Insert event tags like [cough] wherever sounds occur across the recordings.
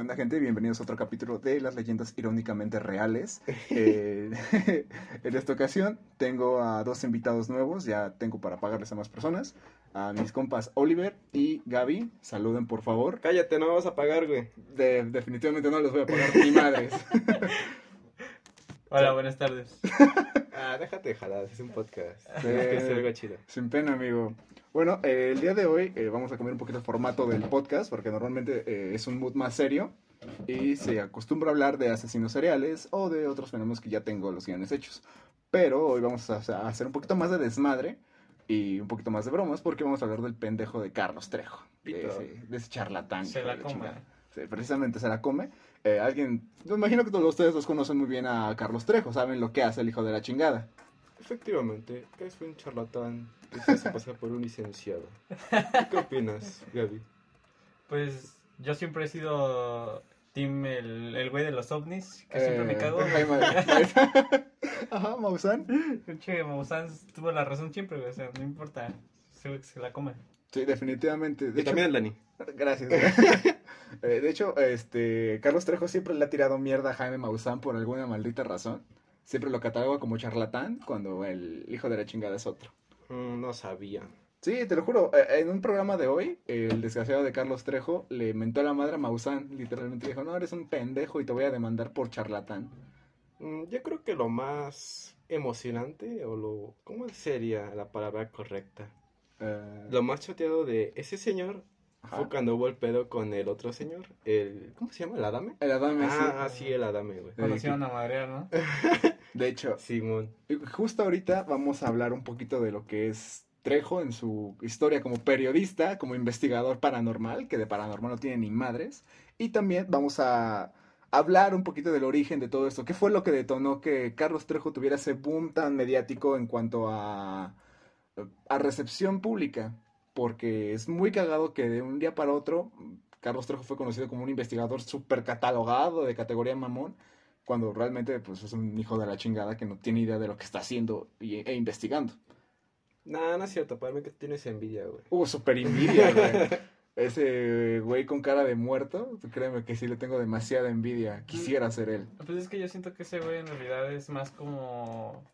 ¿Qué onda, gente? Bienvenidos a otro capítulo de las leyendas irónicamente reales. [laughs] Eh, [laughs] en esta ocasión tengo a dos invitados nuevos, ya tengo para pagarles a más personas. A mis compas Oliver y Gaby, saluden por favor. Cállate, no vas a pagar, güey. De- definitivamente no les voy a pagar ni madres. [laughs] Hola, buenas tardes. Déjate jalar, es un podcast. Tienes que hacer algo chido. Sin pena, amigo. Bueno, eh, el día de hoy eh, vamos a cambiar un poquito el formato del podcast porque normalmente eh, es un mood más serio y se acostumbra a hablar de asesinos seriales o de otros fenómenos que ya tengo los guiones hechos. Pero hoy vamos a, hacer un poquito más de desmadre y un poquito más de bromas porque vamos a hablar del pendejo de Carlos Trejo. De ese, de ese charlatán. Se la come. Sí, precisamente se la come. Eh, alguien, me imagino que todos ustedes los conocen muy bien a Carlos Trejo, saben lo que hace el hijo de la chingada. Efectivamente, es un charlatán que se hace pasar por un licenciado. ¿Tú ¿Qué opinas, Gaby? Pues yo siempre he sido team el, el güey de los ovnis, que siempre me Eh, cago. Jaime- [laughs] Ajá, Maussan. Pinche Maussan tuvo la razón siempre, güey, o sea, no importa. Se la come. Sí, definitivamente. De Y también el Dani. hecho, gracias. [laughs] Eh, de hecho, este, Carlos Trejo siempre le ha tirado mierda a Jaime Maussan por alguna maldita razón. Siempre lo cataloga como charlatán cuando el hijo de la chingada es otro. Mm, no sabía. Sí, te lo juro. eh, En un programa de hoy, el desgraciado de Carlos Trejo le mentó a la madre a Maussan. Literalmente dijo, no, eres un pendejo y te voy a demandar por charlatán. Mm, yo creo que lo más emocionante, o lo... ¿Cómo sería la palabra correcta? Eh, Lo más choteado de ese señor ajá. fue cuando hubo el pedo con el otro señor. El... ¿Cómo se llama? ¿El Adame? El Adame, sí. Ah, sí, el Adame, güey. Conocieron a madrear, ¿no? [laughs] De hecho, Simón. Y Justo ahorita vamos a hablar un poquito de lo que es Trejo en su historia como periodista, como investigador paranormal, que de paranormal no tiene ni madres. Y también vamos a hablar un poquito del origen de todo esto. ¿Qué fue lo que detonó que Carlos Trejo tuviera ese boom tan mediático en cuanto a, a recepción pública? Porque es muy cagado que de un día para otro Carlos Trejo fue conocido como un investigador súper catalogado de categoría mamón cuando realmente pues es un hijo de la chingada que no tiene idea de lo que está haciendo y- e investigando. Nah, no es cierto, para mí que tienes envidia, güey. Hubo super envidia, [laughs] güey. Ese güey con cara de muerto, créeme que sí le tengo demasiada envidia. Quisiera ser él. Pues es que yo siento que ese güey en realidad es más como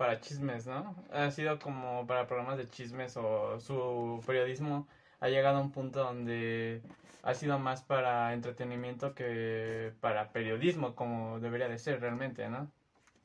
para chismes, ¿no? Ha sido como para programas de chismes o su periodismo ha llegado a un punto donde ha sido más para entretenimiento que para periodismo, como debería de ser realmente, ¿no?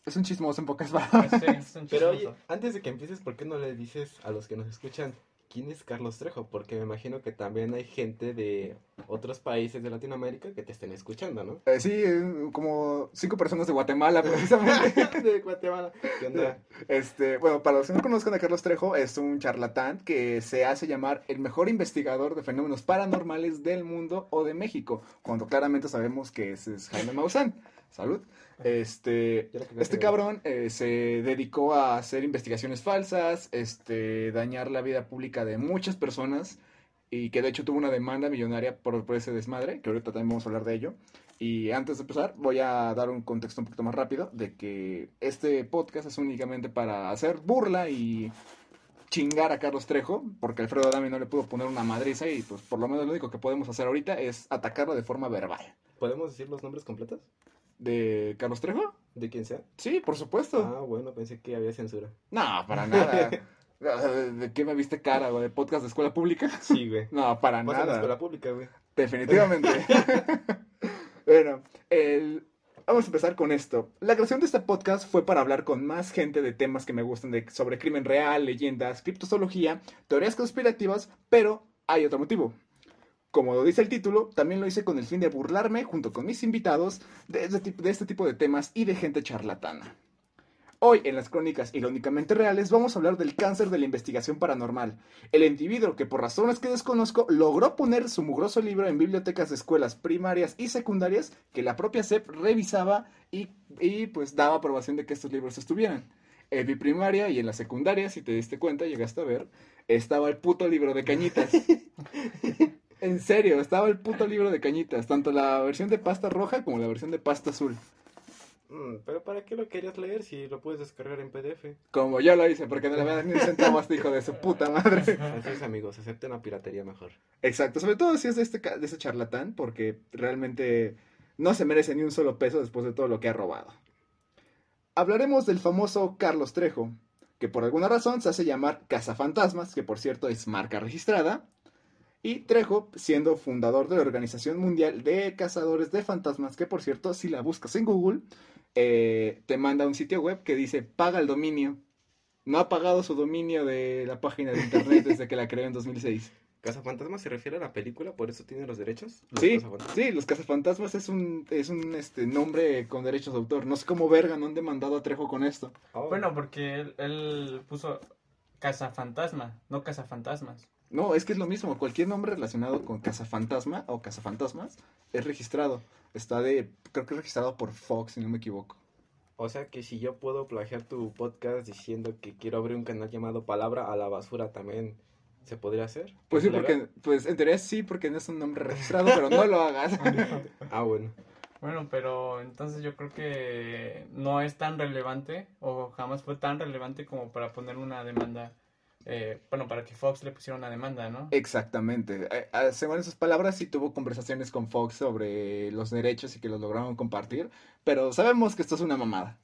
Es un chismoso en pocas palabras. sí, es un Pero oye, antes de que empieces, ¿por qué no le dices a los que nos escuchan quién es Carlos Trejo? Porque me imagino que también hay gente de otros países de Latinoamérica que te estén escuchando, ¿no? Eh, sí, como cinco personas de Guatemala, [laughs] precisamente. [laughs] de Guatemala. ¿Qué onda? [laughs] Este, bueno, para los que no conozcan a Carlos Trejo, es un charlatán que se hace llamar el mejor investigador de fenómenos paranormales del mundo o de México, cuando claramente sabemos que ese es Jaime Maussan. Salud. Este, este cabrón eh, se dedicó a hacer investigaciones falsas, este, dañar la vida pública de muchas personas y que de hecho tuvo una demanda millonaria por, por ese desmadre, que ahorita también vamos a hablar de ello. Y antes de empezar, voy a dar un contexto un poquito más rápido de que este podcast es únicamente para hacer burla y chingar a Carlos Trejo, porque Alfredo Adame no le pudo poner una madriza y pues por lo menos lo único que podemos hacer ahorita es atacarlo de forma verbal. ¿Podemos decir los nombres completos? ¿De Carlos Trejo? ¿De quién sea? Sí, por supuesto. Ah, bueno, pensé que había censura. No, para nada. [laughs] ¿De qué me viste cara, güey? ¿De podcast de escuela pública? [laughs] Sí, güey. No, para nada. escuela pública, güey. Definitivamente. [laughs] bueno, el- vamos a empezar con esto. La creación de este podcast fue para hablar con más gente de temas que me gustan de, sobre crimen real, leyendas, criptozoología, teorías conspirativas, pero hay otro motivo. Como lo dice el título, también lo hice con el fin de burlarme junto con mis invitados de este, de este tipo de temas y de gente charlatana. Hoy en las crónicas irónicamente reales vamos a hablar del cáncer de la investigación paranormal, el individuo que por razones que desconozco logró poner su mugroso libro en bibliotecas de escuelas primarias y secundarias que la propia SEP revisaba y, y, pues daba aprobación de que estos libros estuvieran. En mi primaria y en la secundaria, si te diste cuenta, llegaste a ver, estaba el puto libro de cañitas. [laughs] en serio, estaba el puto libro de cañitas, tanto la versión de pasta roja como la versión de pasta azul. Mm, pero ¿para qué lo querías leer si lo puedes descargar en PDF? Como yo lo hice, porque no le voy a dar ni un centavo a este hijo de su puta madre. [laughs] Así es, amigos, acepten la piratería mejor. Exacto, sobre todo si es de este, ca- de este charlatán, porque realmente no se merece ni un solo peso después de todo lo que ha robado. Hablaremos del famoso Carlos Trejo, que por alguna razón se hace llamar Cazafantasmas, que por cierto es marca registrada, y Trejo siendo fundador de la Organización Mundial de Cazadores de Fantasmas, que por cierto, si la buscas en Google, eh, te manda un sitio web que dice paga el dominio. No ha pagado su dominio de la página de internet [laughs] desde que la creó en 2006. ¿Cazafantasmas se refiere a la película? ¿Por eso tiene los derechos? Los Sí, sí, los cazafantasmas es un, es un este, nombre con derechos de autor. No sé cómo verga no han demandado a Trejo con esto. Oh, Bueno, porque él, él puso cazafantasma, no cazafantasmas. No, es que es lo mismo. Cualquier nombre relacionado con cazafantasma o cazafantasmas es registrado. Está de, creo que es registrado por Fox, si no me equivoco. O sea que si yo puedo plagiar tu podcast diciendo que quiero abrir un canal llamado Palabra a la Basura, ¿también se podría hacer? Pues sí, porque, pues en teoría sí, porque no es un nombre registrado, pero no lo hagas. [laughs] Ah, bueno. Bueno, pero entonces yo creo que no es tan relevante o jamás fue tan relevante como para poner una demanda, eh, bueno, para que Fox le pusiera una demanda, ¿no? Exactamente. Eh, eh, Según esas palabras, sí tuvo conversaciones con Fox sobre los derechos y que los lograron compartir, pero sabemos que esto es una mamada.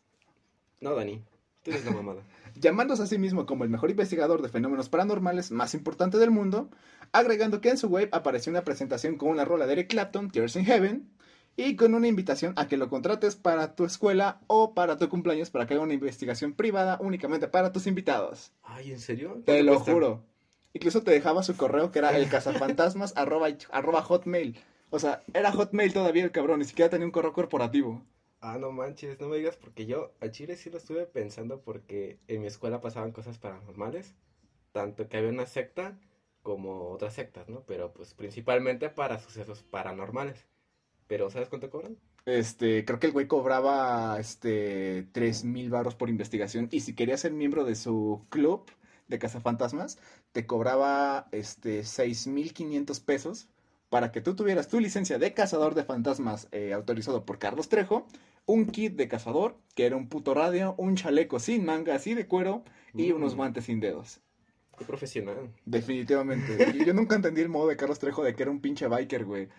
No, Dani, tú eres la mamada. [laughs] llamándose a sí mismo como el mejor investigador de fenómenos paranormales más importante del mundo, agregando que en su web apareció una presentación con una rola de Eric Clapton, Tears in Heaven, y con una invitación a que lo contrates para tu escuela o para tu cumpleaños para que haga una investigación privada únicamente para tus invitados. Ay, ¿en serio? Te ¿Cuánto lo cuesta? juro. Incluso te dejaba su correo que era [laughs] el cazafantasmas arroba, arroba hotmail. O sea, era hotmail todavía el cabrón, ni siquiera tenía un correo corporativo. Ah, no manches, no me digas porque yo a Chile sí lo estuve pensando porque en mi escuela pasaban cosas paranormales, tanto que había una secta como otras sectas, ¿no? Pero pues principalmente para sucesos paranormales. Pero ¿sabes cuánto cobran? Este, creo que el güey cobraba este tres mil baros por investigación y si querías ser miembro de su club de cazafantasmas, te cobraba este seis mil quinientos pesos para que tú tuvieras tu licencia de cazador de fantasmas eh, autorizado por Carlos Trejo, un kit de cazador, que era un puto radio, un chaleco sin manga así de cuero y Mm. unos guantes sin dedos. Qué profesional. Definitivamente. Y yo nunca entendí el modo de Carlos Trejo de que era un pinche biker, güey.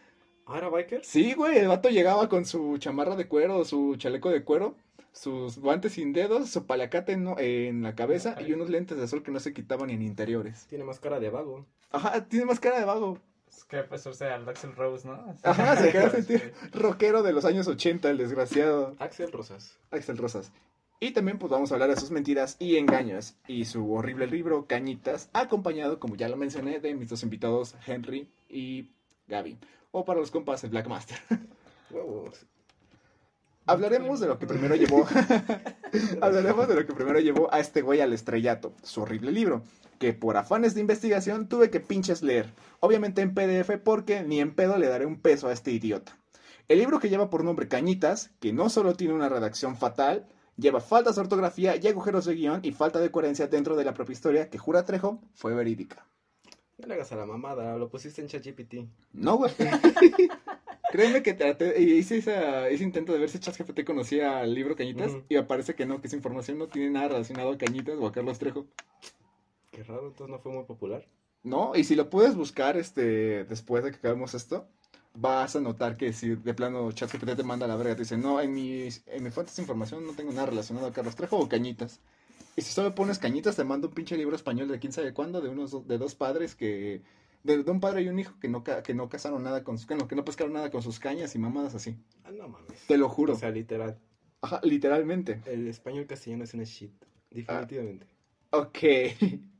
¿Ah, era biker? Sí, güey, el vato llegaba con su chamarra de cuero, su chaleco de cuero, sus guantes sin dedos, su palacate en, en la cabeza y unos lentes de sol que no se quitaban ni en interiores. Tiene más cara de vago. Ajá, tiene más cara de vago. Es que pasarse al Axel Rose, ¿no? Ajá, se queda sentir [laughs] rockero de los años 80, el desgraciado Axel Rosas. Axel Rosas. Y también pues vamos a hablar de sus mentiras y engaños y su horrible libro Cañitas, acompañado, como ya lo mencioné, de mis dos invitados, Henry y Gaby. O para los compas, el Black Master. [laughs] Huevos. Hablaremos de lo que primero llevó. [laughs] Hablaremos de lo que primero llevó a este güey al estrellato, su horrible libro, que por afanes de investigación tuve que pinches leer. Obviamente en PDF porque ni en pedo le daré un peso a este idiota. El libro que lleva por nombre Cañitas, que no solo tiene una redacción fatal, lleva faltas de ortografía y agujeros de guion y falta de coherencia dentro de la propia historia que jura Trejo fue verídica. No le hagas a la mamada, lo pusiste en ChatGPT. No, güey. [laughs] Créeme que traté, y hice esa- ese intento de ver si ChatGPT conocía el libro Cañitas Ujú. y aparece que no, que esa información no tiene nada relacionado a Cañitas o a Carlos Trejo. Qué raro, entonces no fue muy popular. No, y si lo puedes buscar este después de que acabemos esto, vas a notar que si de plano ChatGPT te manda a la verga, te dice, no, en mi, en mi fuente de información no tengo nada relacionado a Carlos Trejo o Cañitas. Y si solo pones Cañitas, te manda un pinche libro español de quién sabe cuándo, de unos de dos padres que... De, de un padre y un hijo que no, que no cazaron nada con sus... Que no, que no pescaron nada con sus cañas y mamadas así. Ah, no mames. Te lo juro. O sea, literal. Ajá, literalmente. El español castellano es una shit. Definitivamente. Ok. [laughs]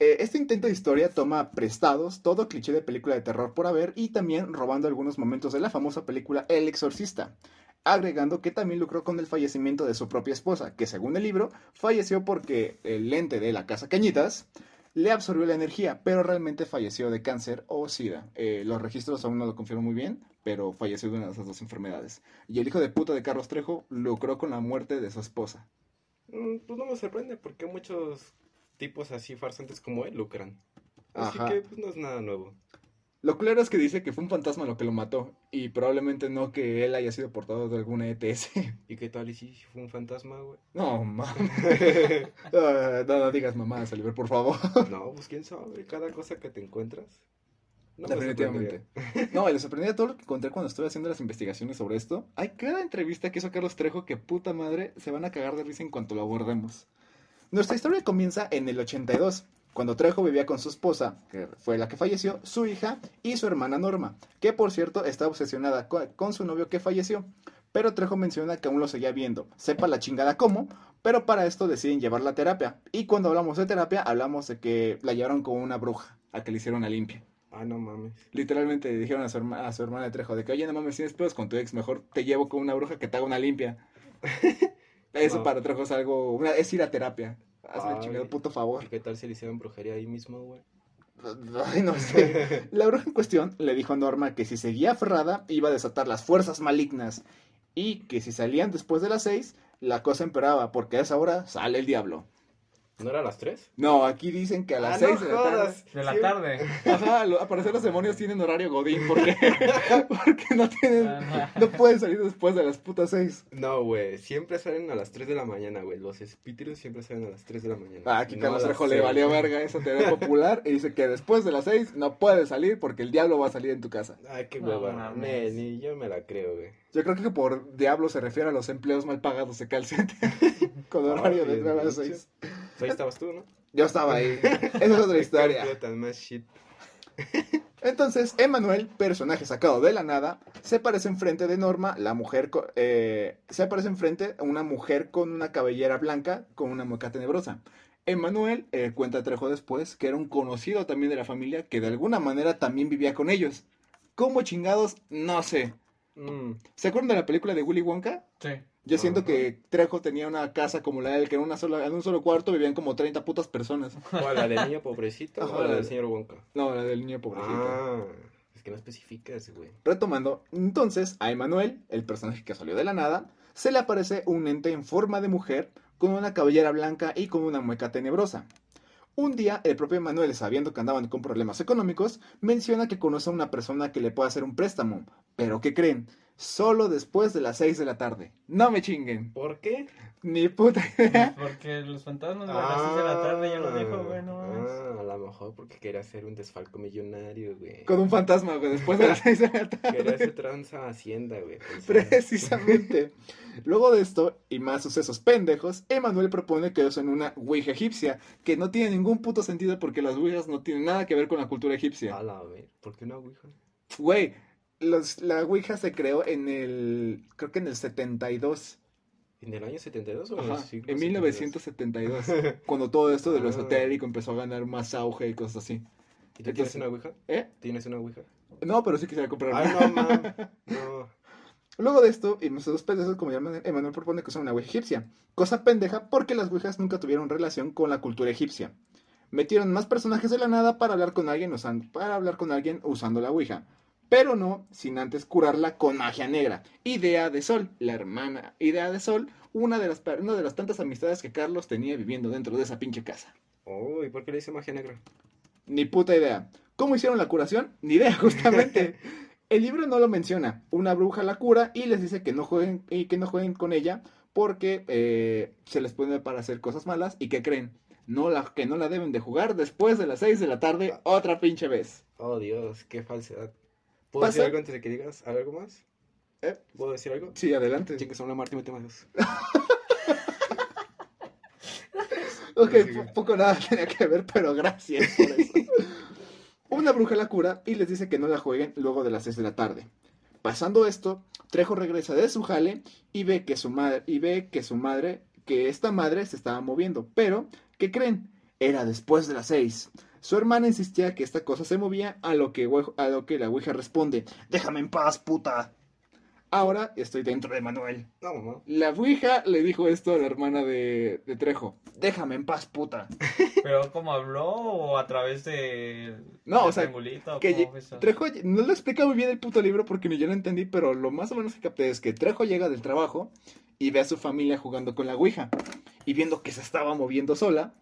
Eh, este intento de historia toma prestados todo cliché de película de terror por haber y también robando algunos momentos de la famosa película El Exorcista, agregando que también lucró con el fallecimiento de su propia esposa, que según el libro falleció porque el lente de la casa Cañitas le absorbió la energía, pero realmente falleció de cáncer o sida. Eh, los registros aún no lo confirman muy bien, pero falleció de una de esas dos enfermedades. Y el hijo de puta de Carlos Trejo lucró con la muerte de su esposa. Mm, pues no me sorprende porque muchos tipos así farsantes como él lucran. Así Ajá. que pues no es nada nuevo. Lo claro es que dice que fue un fantasma lo que lo mató y probablemente no que él haya sido portador de alguna ETS. [laughs] ¿Y qué tal y si fue un fantasma, güey? No, mames. [laughs] [laughs] Ah, no, no digas mamadas, Oliver, por favor. no, pues quién sabe, cada cosa que te encuentras. No me Definitivamente. No, le sorprendía todo lo que encontré cuando estuve haciendo las investigaciones sobre esto. Hay cada entrevista que hizo Carlos Trejo que puta madre se van a cagar de risa en cuanto lo abordemos. Nuestra historia comienza en el 82, cuando Trejo vivía con su esposa, que fue la que falleció, su hija y su hermana Norma, que por cierto está obsesionada co- con su novio que falleció. Pero Trejo menciona que aún lo seguía viendo, sepa la chingada cómo, pero para esto deciden llevarla a terapia. Y cuando hablamos de terapia, hablamos de que la llevaron con una bruja, a que le hicieron una limpia. Ah, no mames. Literalmente le dijeron a su, herma- a su hermana de Trejo de que, oye, no mames, tienes pedos con tu ex, mejor te llevo con una bruja que te haga una limpia. [laughs] Eso No. para Trejo es algo, una- es ir a terapia. Hazme el chingado puto favor. ¿Y qué tal si le hicieron brujería ahí mismo, güey? [laughs] Ay, no sé. [laughs] La bruja en cuestión le dijo a Norma que si seguía aferrada iba a desatar las fuerzas malignas y que si salían después de las seis, la cosa empeoraba porque a esa hora sale el diablo. ¿No era a las tres? No, aquí dicen que a las Ah, seis no de la tarde. De la tarde. Ajá, lo- al parecer los demonios tienen horario godín porque, [laughs] porque no tienen, Ajá. no pueden salir después de las putas seis. No, güey, siempre salen a las 3 de la mañana, güey. Los espíritus siempre salen a las 3 de la mañana. Ah, aquí No Carlos Trejo le valió verga esa teoría [laughs] popular y dice que después de las seis no puedes salir porque el diablo va a salir en tu casa. Ay, qué No hueva. mames. Ne, ni yo me la creo, güey. Yo creo que por diablo se refiere a los empleos mal pagados de call center [laughs] con horario Ay, de 9 a bicho. 6. Pues ahí estabas tú, ¿no? Yo estaba ahí. [laughs] Esa es otra historia. Qué tan más shit. Entonces, Emanuel, personaje sacado de la nada, se aparece enfrente de Norma, la mujer, eh, se aparece enfrente a una mujer con una cabellera blanca, con una mueca tenebrosa. Emanuel eh, cuenta Trejo después que era un conocido también de la familia que de alguna manera también vivía con ellos. ¿Cómo chingados? No sé. Mm, ¿Se acuerdan de la película de Willy Wonka? Sí. Yo siento que Trejo tenía una casa como la de él, que en, una sola, en un solo cuarto vivían como 30 putas personas. ¿O la del niño pobrecito Ajá, o la la del de- señor Wonka? No, la del niño pobrecito. Ah, es que no especificas, güey. Retomando, entonces a Emanuel, el personaje que salió de la nada, se le aparece un ente en forma de mujer con una cabellera blanca y con una mueca tenebrosa. Un día, el propio Emanuel, sabiendo que andaban con problemas económicos, menciona que conoce a una persona que le puede hacer un préstamo. Pero ¿qué creen? Solo después de las 6 de la tarde. No me chinguen. ¿Por qué? Ni puta idea. Porque los fantasmas a las 6 de la tarde ya lo dijo, güey, no. Ah, a lo mejor porque quería hacer un desfalco millonario, güey. Con un fantasma, güey, después de las 6 de la tarde. Quería hacer tranza a Hacienda, güey. Precisamente. Luego de esto, y más sucesos pendejos, Emanuel propone que usen una Ouija egipcia, que no tiene ningún puto sentido porque las Ouijas no tienen nada que ver con la cultura egipcia. A la ver, ¿por qué una ouija? Güey, los- la Ouija se creó en el, creo que en el 72, ¿En el año 72 o en, ajá, siglo en 72? 1972, cuando todo esto de lo Ah. esotérico empezó a ganar más auge y cosas así. ¿Y tú Entonces- tienes una ouija? ¿Eh? ¿Tienes una ouija? No, pero sí quisiera comprar una. Ay, no, man. [laughs] No. Luego de esto, y nuestros pendejos, como llaman, Emanuel propone que usen una Ouija egipcia. Cosa pendeja porque las Ouijas nunca tuvieron relación con la cultura egipcia. Metieron más personajes de la nada para hablar con alguien usando, para hablar con alguien usando la Ouija. Pero no sin antes curarla con magia negra. Idea de Sol, la hermana Idea de Sol, una de las, una de las tantas amistades que Carlos tenía viviendo dentro de esa pinche casa. Oh, ¿y por qué le dice magia negra? Ni puta idea. ¿Cómo hicieron la curación? Ni idea, [laughs] justamente. [laughs] El libro no lo menciona. Una bruja la cura y les dice que no jueguen, y que no jueguen con ella porque eh, se les pone para hacer cosas malas y que creen no la, que no la deben de jugar después de las 6 de la tarde otra pinche vez. Oh, Dios, qué falsedad. ¿Puedo ¿Pasa? decir algo antes de que digas algo más? ¿Eh? ¿Puedo decir algo? Sí, adelante. Chingue son una Martín Matemáticos. [laughs] Ok, poco nada [laughs] tenía que ver, pero gracias por eso. [laughs] Una bruja la cura y les dice que no la jueguen luego de las 6 de la tarde. Pasando esto, Trejo regresa de su jale y ve que su madre, y ve que su madre, que esta madre se estaba moviendo, pero, ¿qué creen? Era después de las 6. Su hermana insistía que esta cosa se movía, a lo que, a lo que la Ouija responde, déjame en paz, puta. Ahora estoy dentro de Manuel. No, mamá. La Ouija le dijo esto a la hermana de, de Trejo, déjame en paz, puta. [laughs] Pero ¿cómo habló o a través de No, del o sea, o que? Trejo no lo explica muy bien el puto libro porque ni yo lo entendí, pero lo más o menos que capté es que Trejo llega del trabajo y ve a su familia jugando con la Ouija y viendo que se estaba moviendo sola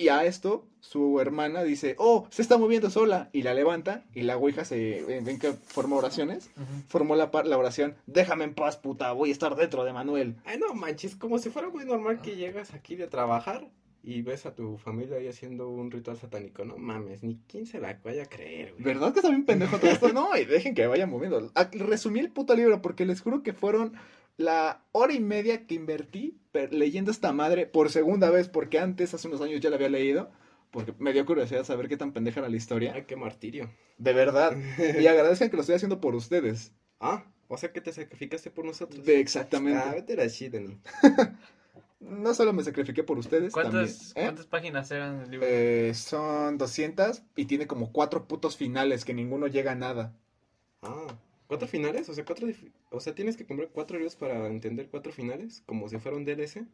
Y a esto, su hermana dice, oh, se está moviendo sola. Y la levanta y la ouija se... ¿Ven que forma oraciones? Formó la, la oración, déjame en paz, puta, voy a estar dentro de Manuel. Ay, no manches, como si fuera muy normal que llegas aquí de trabajar y ves a tu familia ahí haciendo un ritual satánico. No mames, ni quién se la vaya a creer, güey. ¿Verdad que está bien pendejo todo esto? No, y dejen que vaya moviendo. Resumí el puto libro porque les juro que fueron la hora y media que invertí leyendo esta madre por segunda vez, porque antes, hace unos años ya la había leído, porque me dio curiosidad saber qué tan pendeja era la historia. Ay, qué martirio. De verdad. Y agradezcan que lo estoy haciendo por ustedes. Ah, o sea que te sacrificaste por nosotros. De Ah, exactamente. vete a la. [laughs] No solo me sacrifiqué por ustedes, también. ¿Cuántas, ¿eh? ¿Cuántas páginas eran el libro? Eh, son 200 y tiene como cuatro putos finales que ninguno llega a nada. Ah, ¿cuatro finales? O sea, cuatro o sea, tienes que comprar cuatro libros para entender cuatro finales, como si fuera un DLC.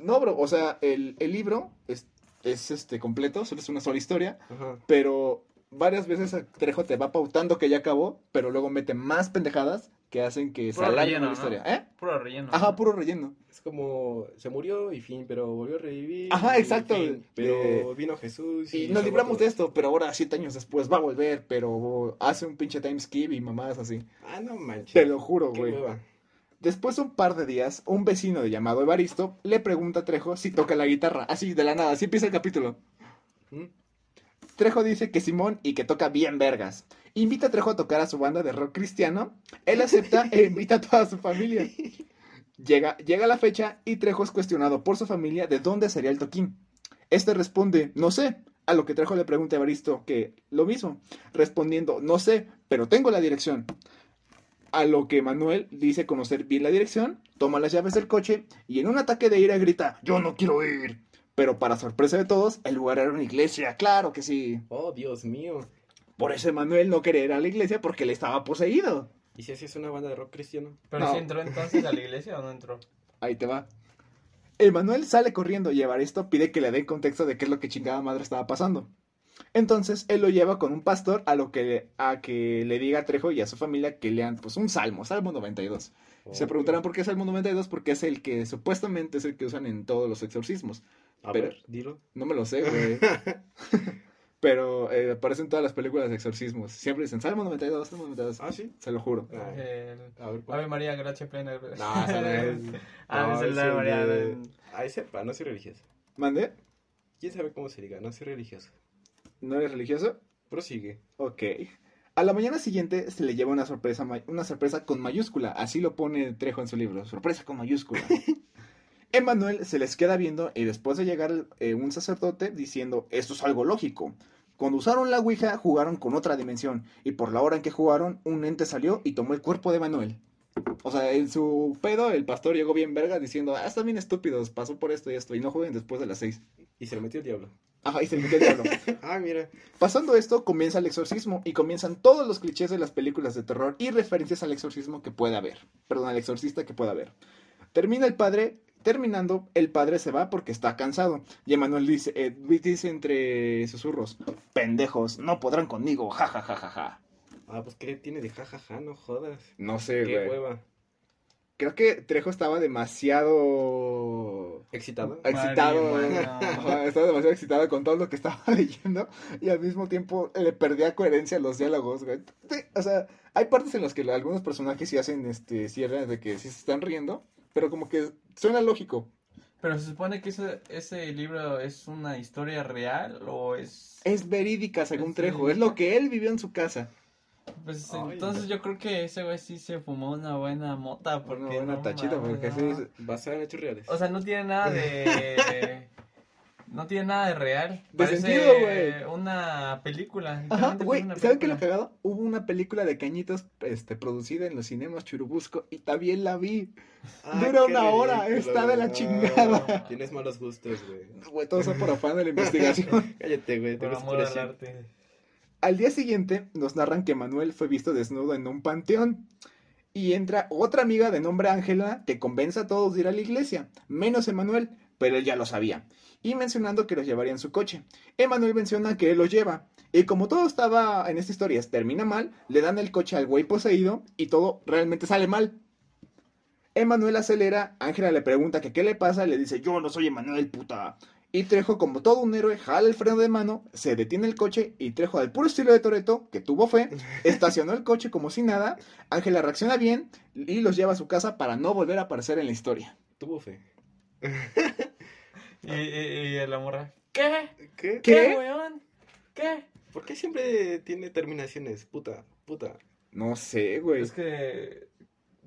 No, bro, o sea, el, el libro es, es este completo, solo es una sola historia, Ajá. pero varias veces Trejo te va pautando que ya acabó, pero luego mete más pendejadas que hacen que se Puro alargue relleno, la ¿no? historia. ¿Eh? Puro relleno. Ajá, puro relleno. Es como se murió y fin, pero volvió a revivir. Ajá, exacto, fin, pero vino Jesús y, Y nos libramos de esto, pero ahora, siete años después, va a volver, pero hace un pinche time skip y mamadas así. Ah, no manches. Te lo juro, güey. Después de un par de días, un vecino de llamado Evaristo le pregunta a Trejo si toca la guitarra. Así, de la nada, así empieza el capítulo. ¿Mm? Trejo dice que Simón y que toca bien vergas. Invita a Trejo a tocar a su banda de rock cristiano. Él acepta e invita a toda su familia. Llega, llega la fecha y Trejo es cuestionado por su familia de dónde sería el toquín. Este responde, no sé. A lo que Trejo le pregunta a Evaristo que lo mismo, respondiendo, no sé, pero tengo la dirección. A lo que Manuel dice conocer bien la dirección, toma las llaves del coche y en un ataque de ira grita, yo no quiero ir. Pero para sorpresa de todos, el lugar era una iglesia, claro que sí. Oh, Dios mío. Por eso Manuel no quería ir a la iglesia porque él estaba poseído. ¿Y si así es una banda de rock cristiano? ¿Pero No. si entró entonces a la iglesia o no entró? Ahí te va. Emanuel sale corriendo y Evaristo pide que le den contexto de qué es lo que chingada madre estaba pasando. Entonces él lo lleva con un pastor a lo que a que le diga a Trejo y a su familia que lean pues un salmo, Salmo 92. Se preguntarán por qué es Salmo 92 porque es el que supuestamente es el que usan en todos los exorcismos. A pero- ver, dilo. No me lo sé, güey. [laughs] Pero eh, aparece en todas las películas de exorcismos. Siempre dicen Salmo 92, Salmo 92. Ah, sí. Se lo juro. Ay, El... a ver, ¿cuál? Ave María, gracia plena. No. [laughs] Ah, No, es el María. de- Ay, sepa, no soy religioso. ¿Mande? ¿Quién sabe cómo se diga? No soy religioso. ¿No eres religioso? Prosigue. Ok. A la mañana siguiente se le lleva una sorpresa, una sorpresa con mayúscula. Así lo pone Trejo en su libro. Sorpresa con mayúscula. [laughs] Emmanuel se les queda viendo y después de llegar eh, un sacerdote diciendo, esto es algo lógico. Cuando usaron la Ouija jugaron con otra dimensión y por la hora en que jugaron un ente salió y tomó el cuerpo de Manuel. O sea, en su pedo el pastor llegó bien verga diciendo, ah, están bien estúpidos, pasó por esto y esto y no jueguen después de las seis. Y se le metió el diablo. Ajá, y se le metió el diablo. [laughs] Ah, mira. Pasando esto, comienza el exorcismo y comienzan todos los clichés de las películas de terror y referencias al exorcismo que pueda haber. Perdón, al exorcista que pueda haber. Termina el padre, terminando, el padre se va porque está cansado. Y Emanuel dice, eh, dice entre susurros, pendejos, no podrán conmigo, ja ja ja ja ja. Ah, pues ¿qué tiene de jajaja? No jodas. No sé, Qué güey. hueva. Creo que Trejo estaba demasiado ¿Excitado? excitado. Ajá, [laughs] estaba demasiado excitado con todo lo que estaba [laughs] leyendo y al mismo tiempo le perdía coherencia a los diálogos, güey. O sea, hay partes en las que algunos personajes sí hacen este cierre de que sí se están riendo, pero como que suena lógico. Pero se supone que ese, ese libro es una historia real o es... Es verídica según Es Trejo, es lo que él vivió en su casa. Pues Ay. entonces yo creo que ese güey sí se fumó una buena mota porque Una buena no tachita, mames, porque no. sí. Basada en hechos reales. O sea, no tiene nada de... [laughs] no tiene nada de real. De Parece sentido, güey. una película. Ajá, güey, ¿saben qué lo cagado? Hubo una película de cañitos este, producida en los cinemas Churubusco y también la vi. dura qué una hora, está de la chingada. Tienes malos gustos, güey. Güey, todo eso por afán de la investigación. [laughs] Cállate, güey. Te Por amor al arte. Al día siguiente nos narran que Manuel fue visto desnudo en un panteón. Y entra otra amiga de nombre Ángela que convence a todos de ir a la iglesia, menos Emanuel, pero él ya lo sabía. Y mencionando que los llevaría en su coche. Emanuel menciona que él los lleva. Y como todo estaba en esta historia, termina mal, le dan el coche al güey poseído y todo realmente sale mal. Emanuel acelera, Ángela le pregunta que qué le pasa, le dice, yo no soy Emanuel, puta. Y Trejo, como todo un héroe, jala el freno de mano, se detiene el coche y Trejo, al puro estilo de Toreto, que tuvo fe, [laughs] estacionó el coche como si nada. Ángela reacciona bien y los lleva a su casa para no volver a aparecer en la historia. Tuvo fe. [laughs] Y, y, y la morra, ¿qué? ¿Qué? ¿Qué? ¿Qué, weón? ¿Qué? ¿Por qué siempre tiene terminaciones? Puta, puta. No sé, güey. Es que,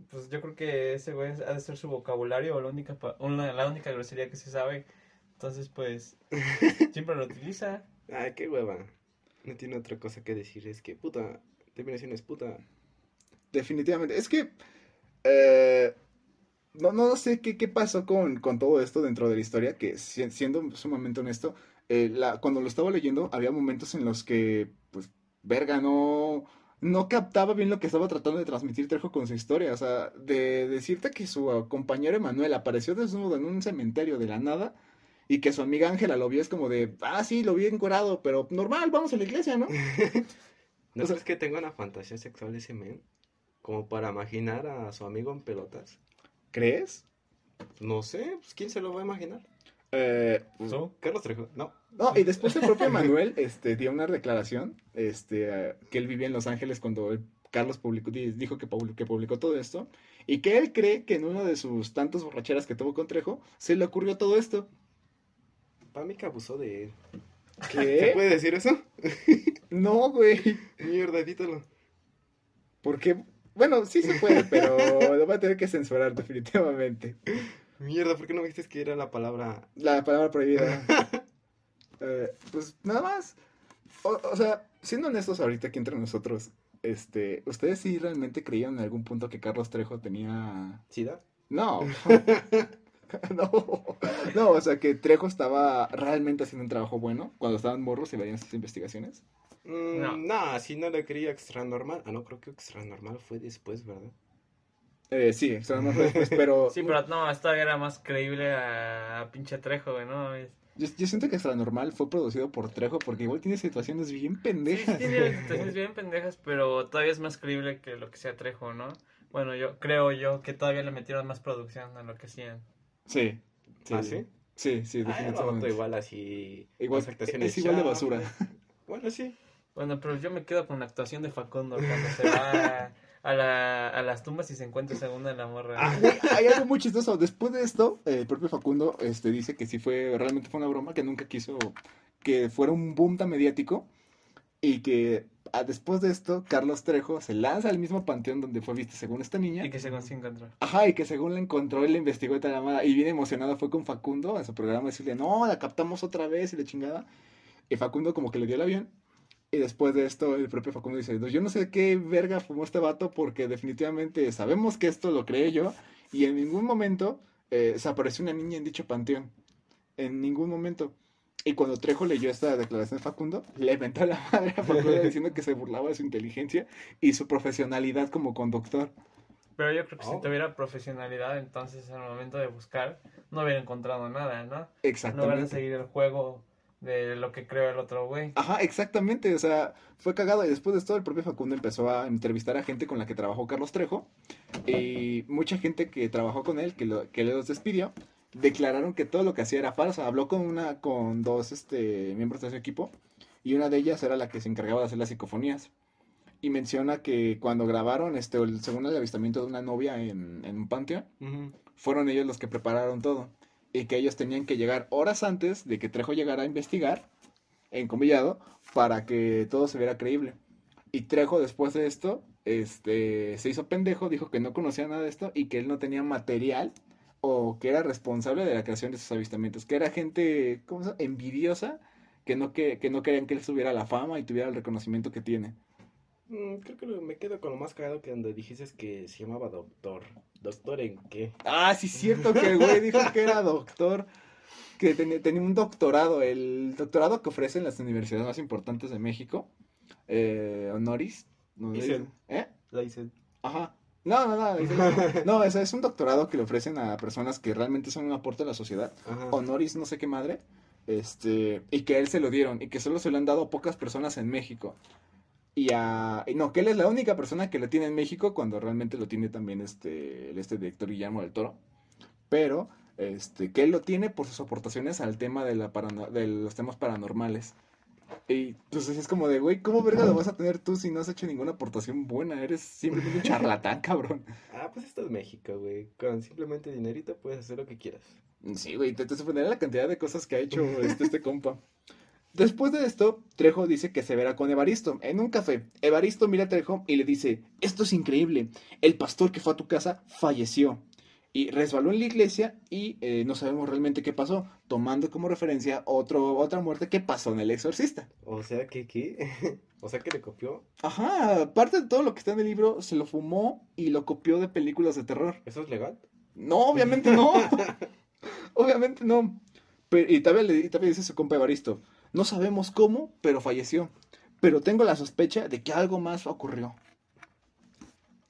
pues yo creo que ese güey ha de ser su vocabulario o la única, una- la única grosería que se sabe. Entonces, pues, [laughs] siempre lo utiliza. Ay, qué hueva. No tiene otra cosa que decir. Es que puta. Terminaciones, puta. Definitivamente. Es que. eh, no, no sé qué, qué pasó con, con todo esto dentro de la historia, que si- siendo sumamente honesto, eh, la, cuando lo estaba leyendo, había momentos en los que, pues, verga, no, no captaba bien lo que estaba tratando de transmitir Trejo con su historia. O sea, de decirte que su uh, compañero Emanuel apareció desnudo en un cementerio de la nada y que su amiga Ángela lo vio, es como de, ah, sí, lo vi encuerado, pero normal, vamos a la iglesia, ¿no? [laughs] ¿No O sea- crees que tenga una fantasía sexual ese men? Como para imaginar a su amigo en pelotas. ¿Crees? No sé, pues quién se lo va a imaginar. Eh. Carlos Trejo, no. No, y después el propio Manuel este, dio una declaración este, que él vivía en Los Ángeles cuando el- Carlos publicó, di- dijo que, que publicó todo esto y que él cree que en una de sus tantas borracheras que tuvo con Trejo se le ocurrió todo esto. Que abusó de él. ¿Se ¿Qué? puede decir eso? No, güey. Mierda, edítalo. Porque, bueno, sí se puede, pero [laughs] lo va a tener que censurar definitivamente. Mierda, ¿por qué no me dijiste que era la palabra? La palabra prohibida. [laughs] [laughs] Eh, pues nada más. O, o sea, siendo honestos ahorita aquí entre nosotros, este, ¿ustedes sí realmente creían en algún punto que Carlos Trejo tenía ¿Sida? No. no. No, o sea que Trejo estaba realmente haciendo un trabajo bueno cuando estaban morros y veían estas investigaciones. Mm, No. no, si no le creía extra normal. Ah, no, creo que extra normal fue después, ¿verdad? Eh, sí, extraño después, pero [laughs] Sí, pero no, esta era más creíble a, a pinche Trejo, güey, ¿no? Es- yo, yo siento que Extra Normal fue producido por Trejo porque igual tiene situaciones bien Sí, sí pendejas. tiene [laughs] situaciones bien pendejas, pero todavía es más creíble que lo que sea Trejo, ¿no? Bueno, yo creo yo que todavía le metieron más producción a lo que hacían. Sí. sí ¿Ah, sí? Sí, sí, Ah, definitivamente. igual así. Igual, es igual de basura. Bueno, sí. Bueno, pero yo me quedo con la actuación de Facundo cuando se va a, la, a las tumbas y se encuentra segunda en la morra. Ah, hay algo muy chistoso. Después de esto, el propio Facundo este, dice que sí fue, realmente fue una broma, que nunca quiso que fuera un boom tan mediático. Y que ah, después de esto, Carlos Trejo se lanza al mismo panteón donde fue vista según esta niña. Y que se consigue encontrar. Ajá, y que según la encontró, él la investigó y tal. Y bien emocionado fue con Facundo a su programa a decirle, no, la captamos otra vez y la chingada. Y Facundo como que le dio el avión. Y después de esto, el propio Facundo dice, "No, yo no sé qué verga fumó este vato porque definitivamente sabemos que esto lo creé yo. Y en ningún momento eh, se apareció una niña en dicho panteón. En ningún momento. Y cuando Trejo leyó esta declaración de Facundo, le inventó la madre a Facundo [laughs] diciendo que se burlaba de su inteligencia y su profesionalidad como conductor. Pero yo creo que Oh. si tuviera profesionalidad, entonces al momento de buscar, no hubiera encontrado nada, ¿no? No Exactamente. van a seguir el juego de lo que creó el otro güey. Ajá, exactamente, o sea, fue cagado y después de esto el propio Facundo empezó a entrevistar a gente con la que trabajó Carlos Trejo y mucha gente que trabajó con él, que, lo, que los despidió, declararon que todo lo que hacía era falso. Habló con una, con dos este, miembros de su equipo y una de ellas era la que se encargaba de hacer las psicofonías. Y menciona que cuando grabaron, este, el, según el avistamiento de una novia en, en un panteón, fueron ellos los que prepararon todo. Y que ellos tenían que llegar horas antes de que Trejo llegara a investigar, encomillado, para que todo se viera creíble. Y Trejo, después de esto, este, se hizo pendejo, dijo que no conocía nada de esto y que él no tenía material o que era responsable de la creación de esos avistamientos, que era gente, ¿cómo se? Envidiosa, que no, que, que no querían que él tuviera la fama y tuviera el reconocimiento que tiene. Mm, creo que me quedo con lo más cagado que donde dijiste que se llamaba doctor. ¿Doctor en qué? Ah, sí, es cierto que el güey dijo que era doctor, que tenía, tenía un doctorado, el doctorado que ofrecen las universidades más importantes de México, eh, honoris. No, Dicen. ¿Eh? La. Ajá. No, no, no. No, es un doctorado que le ofrecen a personas que realmente son un aporte a la sociedad. Ajá. Honoris, no sé qué madre. Este, y que a él se lo dieron, y que solo se lo han dado a pocas personas en México. Y a. y no, que él es la única persona que lo tiene en México cuando realmente lo tiene también este, el este director Guillermo del Toro. Pero este, que él lo tiene por sus aportaciones al tema de, la parano- de los temas paranormales. Y pues es como de, güey, ¿cómo verga lo vas a tener tú si no has hecho ninguna aportación buena? Eres simplemente un charlatán, [laughs] cabrón. Ah, pues esto es México, güey. Con simplemente dinerito puedes hacer lo que quieras. Sí, güey, te, te sorprenderá la cantidad de cosas que ha hecho este, este compa. [laughs] Después de esto, Trejo dice que se verá con Evaristo en un café. Evaristo mira a Trejo y le dice, esto es increíble, el pastor que fue a tu casa falleció y resbaló en la iglesia y eh, no sabemos realmente qué pasó, tomando como referencia otro, otra muerte que pasó en el exorcista. O sea que, ¿qué? [laughs] o sea que le copió. Ajá, parte de todo lo que está en el libro se lo fumó y lo copió de películas de terror. ¿Eso es legal? No, obviamente no. [laughs] obviamente no. Pero, y también, le, y también dice su compa Evaristo, no sabemos cómo, pero falleció. Pero tengo la sospecha de que algo más ocurrió.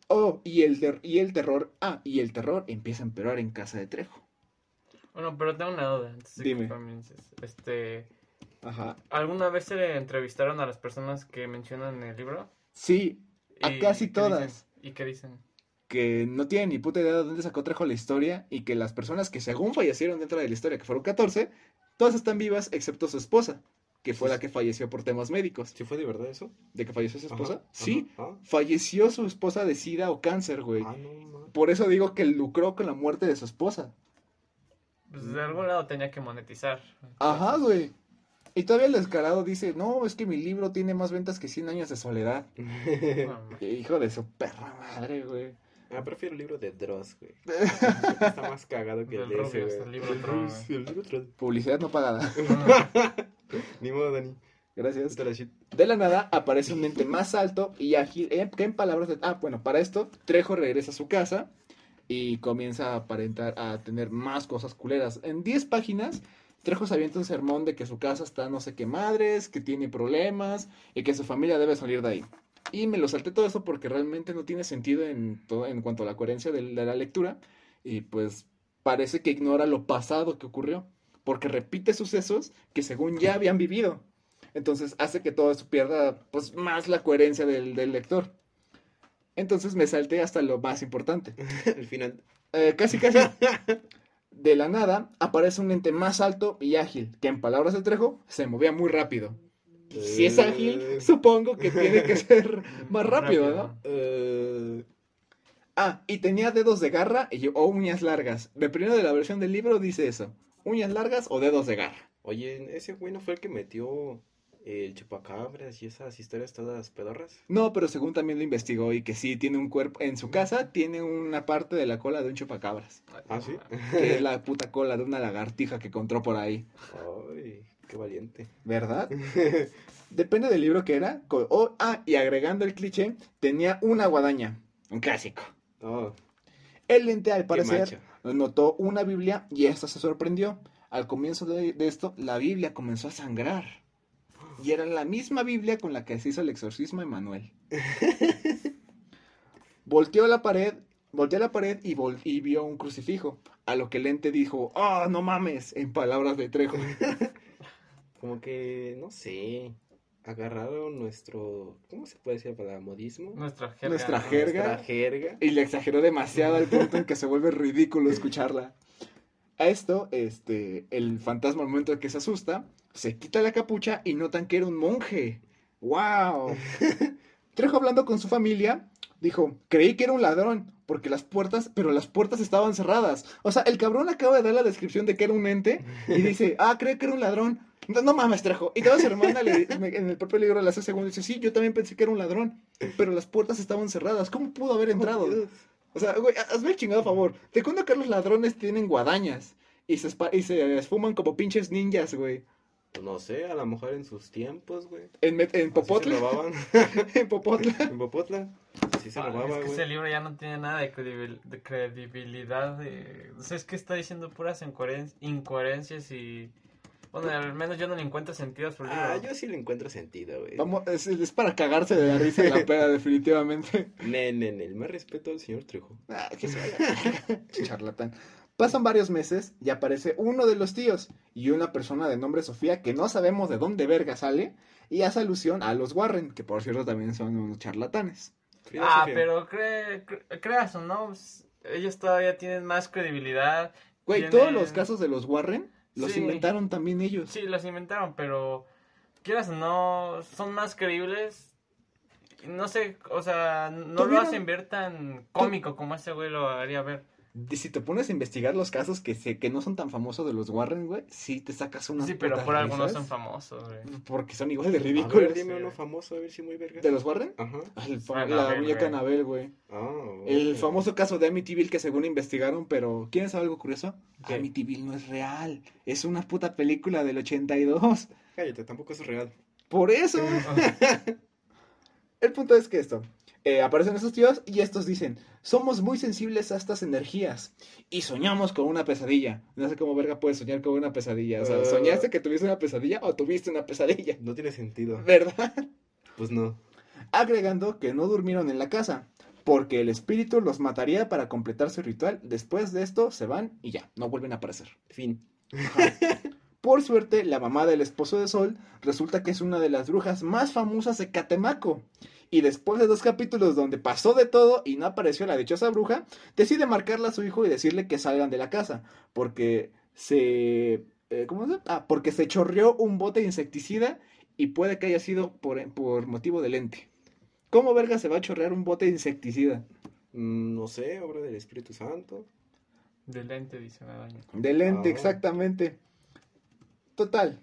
Oh, y el, y el terror, ah, y el terror empieza a empeorar en casa de Trejo. Bueno, pero tengo una duda. Antes de Dime. Que comiences. Este, Ajá. ¿Alguna vez se le entrevistaron a las personas que mencionan en el libro? Sí, a ¿Y casi todas. dicen? ¿Y qué dicen? que no tienen ni puta idea de dónde sacó Trejo la historia y que las personas que según fallecieron dentro de la historia, que fueron 14, todas están vivas excepto su esposa, que fue la que falleció por temas médicos. ¿Sí fue de verdad eso? ¿De que falleció su esposa? Ajá, sí, ajá. falleció su esposa de sida o cáncer, güey. Ah, no, no. Por eso digo que lucró con la muerte de su esposa. Pues de algún lado tenía que monetizar. Ajá, güey. Y todavía el descarado dice, no, es que mi libro tiene más ventas que 100 años de soledad. [laughs] Hijo de su perra madre, güey. Ah, prefiero el libro de Dross, güey. [laughs] Está más cagado que el de ese, Rubius, güey. el libro Dross, el libro Dross. Publicidad no pagada. [laughs] Ni modo, Dani. Gracias. De la nada aparece un ente más alto y ágil, eh, que en palabras de... Ah, bueno, para esto, Trejo regresa a su casa y comienza a aparentar a tener más cosas culeras. En 10 páginas, Trejo se avienta un sermón de que su casa está no sé qué madres, que tiene problemas y que su familia debe salir de ahí. Y me lo salté todo eso porque realmente no tiene sentido en, todo, en cuanto a la coherencia de, de la lectura. Y pues parece que ignora lo pasado que ocurrió. Porque repite sucesos que según ya habían vivido. Entonces hace que todo eso pierda pues más la coherencia del, del lector. Entonces me salté hasta lo más importante. [laughs] Al final. Eh, casi casi [laughs] de la nada aparece un ente más alto y ágil, que en palabras de Trejo se movía muy rápido. Si es ágil, Eh, supongo que tiene que [laughs] ser más rápido, ¿no? eh, Ah, y tenía dedos de garra y- o uñas largas. Dependiendo de la versión del libro dice eso. Uñas largas o dedos de garra. Oye, ese güey no fue el que metió el chupacabras y esas historias todas pedorras. No, pero según también lo investigó y que sí tiene un cuerpo en su casa, tiene una parte de la cola de un chupacabras, Ah, ¿sí? que es la puta cola de una lagartija que encontró por ahí, Ay, qué valiente. ¿verdad? [laughs] Depende del libro que era. oh, ah, y agregando el cliché, tenía una guadaña, un clásico. Oh, El lente al parecer notó una Biblia y esta se sorprendió. Al comienzo de, de esto, la Biblia comenzó a sangrar. Y era la misma Biblia con la que se hizo el exorcismo a Emanuel. [laughs] volteó a la pared, volteó la pared y, vol- y vio un crucifijo. A lo que el ente dijo, ¡ah, no mames! En palabras de Trejo. [laughs] Como que, no sé, agarraron nuestro, ¿cómo se puede decir para modismo? Nuestra jerga. Nuestra jerga. Nuestra jerga. Y le exageró demasiado al punto en que se vuelve ridículo escucharla. A esto, este, el fantasma al momento de que se asusta, se quita la capucha y notan que era un monje. ¡Wow! [laughs] Trejo hablando con su familia, dijo, creí que era un ladrón, porque las puertas, pero las puertas estaban cerradas. O sea, el cabrón acaba de dar la descripción de que era un ente y dice, ah, creo que era un ladrón. No, no mames, Trejo. Y toda su hermana le- en el propio libro le hace segundo dice, sí, yo también pensé que era un ladrón, pero las puertas estaban cerradas. ¿Cómo pudo haber entrado? Oh. O sea, güey, hazme el chingado favor. ¿De cuándo que los ladrones tienen guadañas? Y se, y se esfuman como pinches ninjas, güey. Pues no sé, a lo mejor en sus tiempos, güey. En, en Así se Popotla. robaban. [laughs] en Popotla. en Popotla. Así se Ah, robaba, es que güey. ese libro ya no tiene nada de, credibil- de credibilidad. De... O sea, es que está diciendo puras incoheren- incoherencias y... Bueno, al menos yo no le encuentro sentido a su libro. Ah, yo sí le encuentro sentido, güey. Vamos, es, es para cagarse de la risa y la [laughs] peda, definitivamente. Ne, ne, ne, más respeto al señor Trejo. Ah, que se vaya. [laughs] Charlatán. Pasan varios meses y aparece uno de los tíos y una persona de nombre Sofía que no sabemos de dónde verga sale y hace alusión a los Warren, que por cierto también son unos charlatanes. Frida Ah, Sofía. pero cre- cre- creas o no, pues, ellos todavía tienen más credibilidad. Güey, tienen- todos los casos de los Warren los Sí. inventaron también ellos. Sí, los inventaron, pero quieras o no, son más creíbles. No sé, o sea, no lo ¿Tuvieron- hacen ver tan cómico como ese güey lo haría ver. Si te pones a investigar los casos que, se, que no son tan famosos de los Warren, güey, sí te sacas unas Sí, pero por algo no son famosos, güey. Porque son igual de A ridículos. ver, dime sí. uno famoso, a ver si muy verga. ¿De los Warren? Ajá. El fa- Anabel, la güey. muñeca Anabel, güey. Ah, El famoso caso de Amityville que según investigaron, pero ¿quieren saber algo curioso? ¿Qué? Amityville no es real. Es una puta película del 82. Cállate, tampoco es real. Por eso. [laughs] El punto es que esto. Eh, aparecen estos tíos y estos dicen, somos muy sensibles a estas energías y soñamos con una pesadilla. No sé cómo verga puedes soñar con una pesadilla. O sea, Ah. ¿soñaste que tuviste una pesadilla o tuviste una pesadilla? No tiene sentido. ¿Verdad? Pues no. Agregando que no durmieron en la casa, porque el espíritu los mataría para completar su ritual. Después de esto se van y ya, no vuelven a aparecer. Fin. [laughs] Por suerte, la mamá del esposo de Sol resulta que es una de las brujas más famosas de Catemaco. Y después de dos capítulos donde pasó de todo y no apareció la dichosa bruja, decide marcarle a su hijo y decirle que salgan de la casa. Porque se... eh, ¿Cómo se Ah, porque se chorreó un bote de insecticida y puede que haya sido por, por motivo del ente. ¿Cómo verga se va a chorrear un bote de insecticida? Mm, no sé, obra del Espíritu Santo. De lente, dice la doña. Del ente, Ah. exactamente. Total,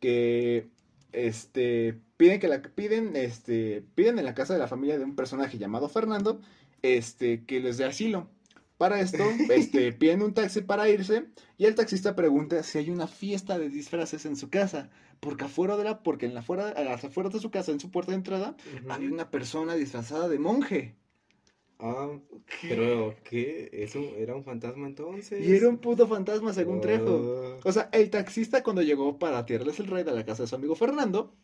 que este piden que la piden este piden en la casa de la familia de un personaje llamado Fernando, este que les dé asilo. Para esto, [laughs] este piden un taxi para irse y el taxista pregunta si hay una fiesta de disfraces en su casa, porque afuera de la porque en la fuera a las afueras de su casa en su puerta de entrada había una persona disfrazada de monje. Ah, pero ¿qué? ¿Eso era un fantasma entonces? Y era un puto fantasma según Trejo. Ah, O sea, el taxista cuando llegó para tirarles el raid a la casa de su amigo Fernando,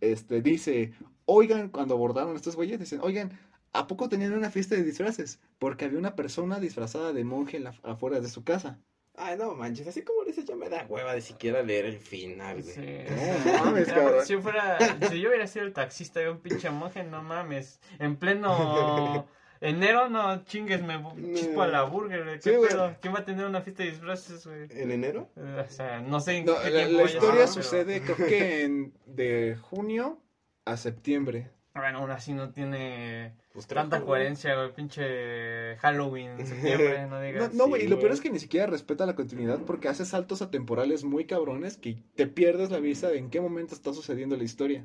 este, dice, oigan, cuando abordaron estos güeyes, dicen, oigan, ¿a poco tenían una fiesta de disfraces? Porque había una persona disfrazada de monje en la, afuera de su casa. Ay, no manches, así como dices, ya me da hueva de siquiera leer el final, güey. Sí, No mames, cabrón. Si fuera, si yo hubiera sido el taxista de un pinche monje, no mames. En pleno [laughs] enero, no chingues, me chispo a la burger, güey. ¿Qué Sí, pedo? ¿Quién va a tener una fiesta de disfraces, güey? ¿En enero? Eh, O sea, no sé en No, qué la, tiempo la historia ser, pero- sucede, creo que en, de junio a septiembre. Bueno, aún así no tiene Pues tanta Trejo, coherencia, güey. Pinche Halloween en septiembre, no [laughs] No, digas. no, güey, sí, y lo peor es que ni siquiera respeta la continuidad porque hace saltos atemporales muy cabrones que te pierdes la vista de en qué momento está sucediendo la historia.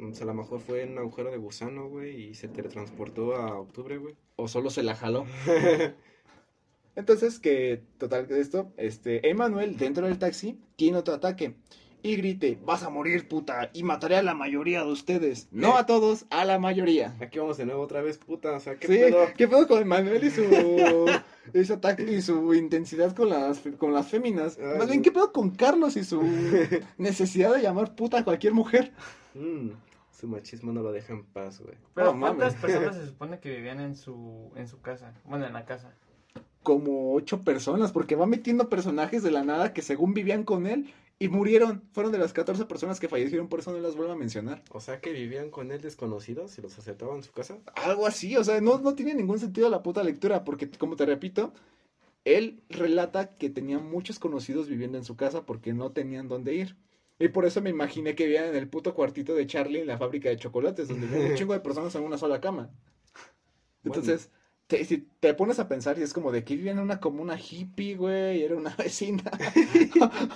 O sea, a lo mejor fue en un agujero de gusano, güey, y se teletransportó a octubre, güey. o solo se la jaló. [laughs] Entonces, que total de esto, este, Emanuel dentro del taxi tiene otro ataque y grite, vas a morir puta y mataré a la mayoría de ustedes. No a todos, a la mayoría. Aquí vamos de nuevo otra vez, puta, o sea, ¿qué sí, pedo? ¿qué pedo con Emanuel y su, [laughs] su ataque y su intensidad con las, con las féminas? Ay, Más bien. ¿qué pedo con Carlos y su [laughs] necesidad de llamar puta a cualquier mujer? Mm, su machismo no lo deja en paz, güey. Pero ¿cuántas mames. personas se supone que vivían en su, en su casa? Bueno, en la casa. como ocho personas, porque va metiendo personajes de la nada que según vivían con él y murieron. Fueron de las 14 personas que fallecieron, por eso no las vuelvo a mencionar. O sea, que vivían con él desconocidos y los aceptaban en su casa. Algo así, o sea, no, no tiene ningún sentido la puta lectura, porque como te repito, él relata que tenía muchos conocidos viviendo en su casa porque no tenían dónde ir. Y por eso me imaginé que vivían en el puto cuartito de Charlie en la fábrica de chocolates, donde vivían un chingo de personas en una sola cama. Entonces, te, si te pones a pensar y es como de que vivían en una comuna hippie, güey, era una [laughs] vecina.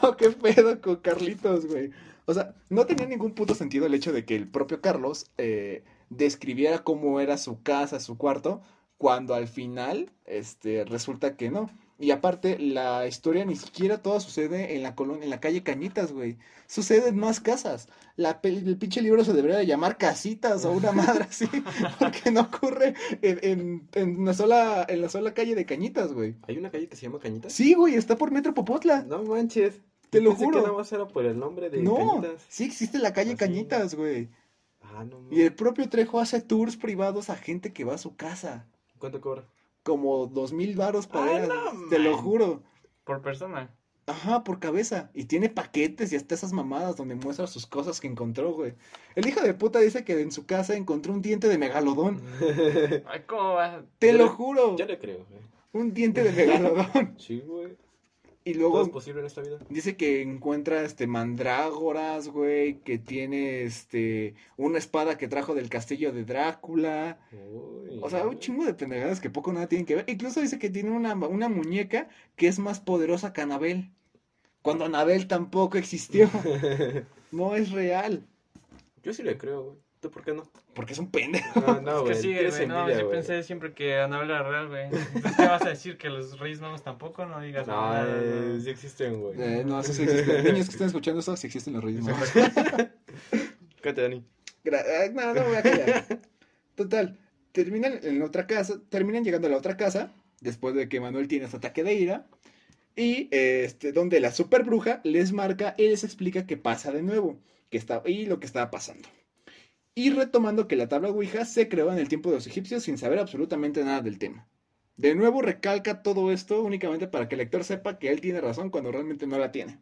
o qué pedo con Carlitos, güey. O sea, no tenía ningún puto sentido el hecho de que el propio Carlos eh, describiera cómo era su casa, su cuarto, cuando al final, este, resulta que no. Y aparte, la historia ni siquiera toda sucede en la colonia, en la calle Cañitas, güey. Sucede en más casas. La, el pinche libro se debería de llamar Casitas o una madre [laughs] así, porque no ocurre en, en, en una sola, en la sola calle de Cañitas, güey. ¿Hay una calle que se llama Cañitas? Sí, güey, está por Metro Popotla. No manches. Te lo Pensé juro. que nada más era por el nombre de No, Cañitas. sí existe la calle ¿Ah? Cañitas, güey. Ah, no Y el propio Trejo hace tours privados a gente que va a su casa. ¿Cuánto cobra? Como dos mil varos para no Te lo juro. Por persona. Ajá, por cabeza. Y tiene paquetes y hasta esas mamadas donde muestra sus cosas que encontró, güey. El hijo de puta dice que en su casa encontró un diente de megalodón. [laughs] Ay, ¿cómo va? Te Yo lo le- juro. Yo le creo, güey. Un diente de megalodón. [laughs] Sí, güey. Y Todo luego es posible en esta vida. dice que encuentra este mandrágoras, güey, que tiene este una espada que trajo del castillo de Drácula. Uy, O sea, un chingo de pendejadas que poco nada tienen que ver. Incluso dice que tiene una, una muñeca que es más poderosa que Anabel. Cuando Anabel tampoco existió. [laughs] No es real. Yo sí le creo, güey. ¿Tú por qué no? Porque es un pendejo. No, no, [laughs] Es que sí, güey, no, yo pensé siempre que Anabel era real, güey. ¿Qué vas a decir? ¿Que los Reyes Magos tampoco? No digas No, nada. eh, sí existen, güey. Eh, no, eso sí existe. Niños que están escuchando esto, sí existen los reyes magos. [laughs] Cállate, Dani. Gra- ah, No, no voy a callar. Total, terminan en otra casa, terminan llegando a la otra casa, después de que Manuel tiene su ataque de ira, y este, donde la super bruja les marca y les explica qué pasa de nuevo, que está, y lo que estaba pasando. Y retomando que la tabla Ouija se creó en el tiempo de los egipcios sin saber absolutamente nada del tema. De nuevo recalca todo esto únicamente para que el lector sepa que él tiene razón cuando realmente no la tiene.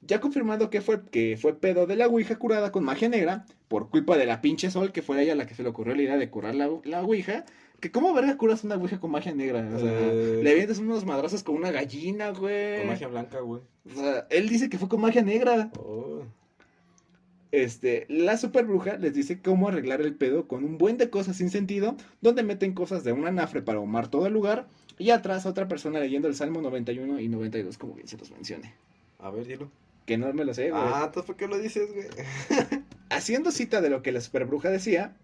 Ya confirmando que fue, que fue pedo de la Ouija curada con magia negra, por culpa de la pinche Sol, que fue a ella la que se le ocurrió la idea de curar la, la Ouija, que cómo verga curas una Ouija con magia negra, o sea, Eh. le avientas unos madrazos con una gallina, güey. Con magia blanca, güey. O sea, él dice que fue con magia negra. Oh. Este, la super bruja les dice cómo arreglar el pedo con un buen de cosas sin sentido, donde meten cosas de un anafre para ahumar todo el lugar, y atrás otra persona leyendo el Salmo 91 y 92, como bien se los mencione. A ver, dilo. Que no me lo sé, güey. Ah, entonces, ¿por qué lo dices, güey? [laughs] [laughs] Haciendo cita de lo que la superbruja decía,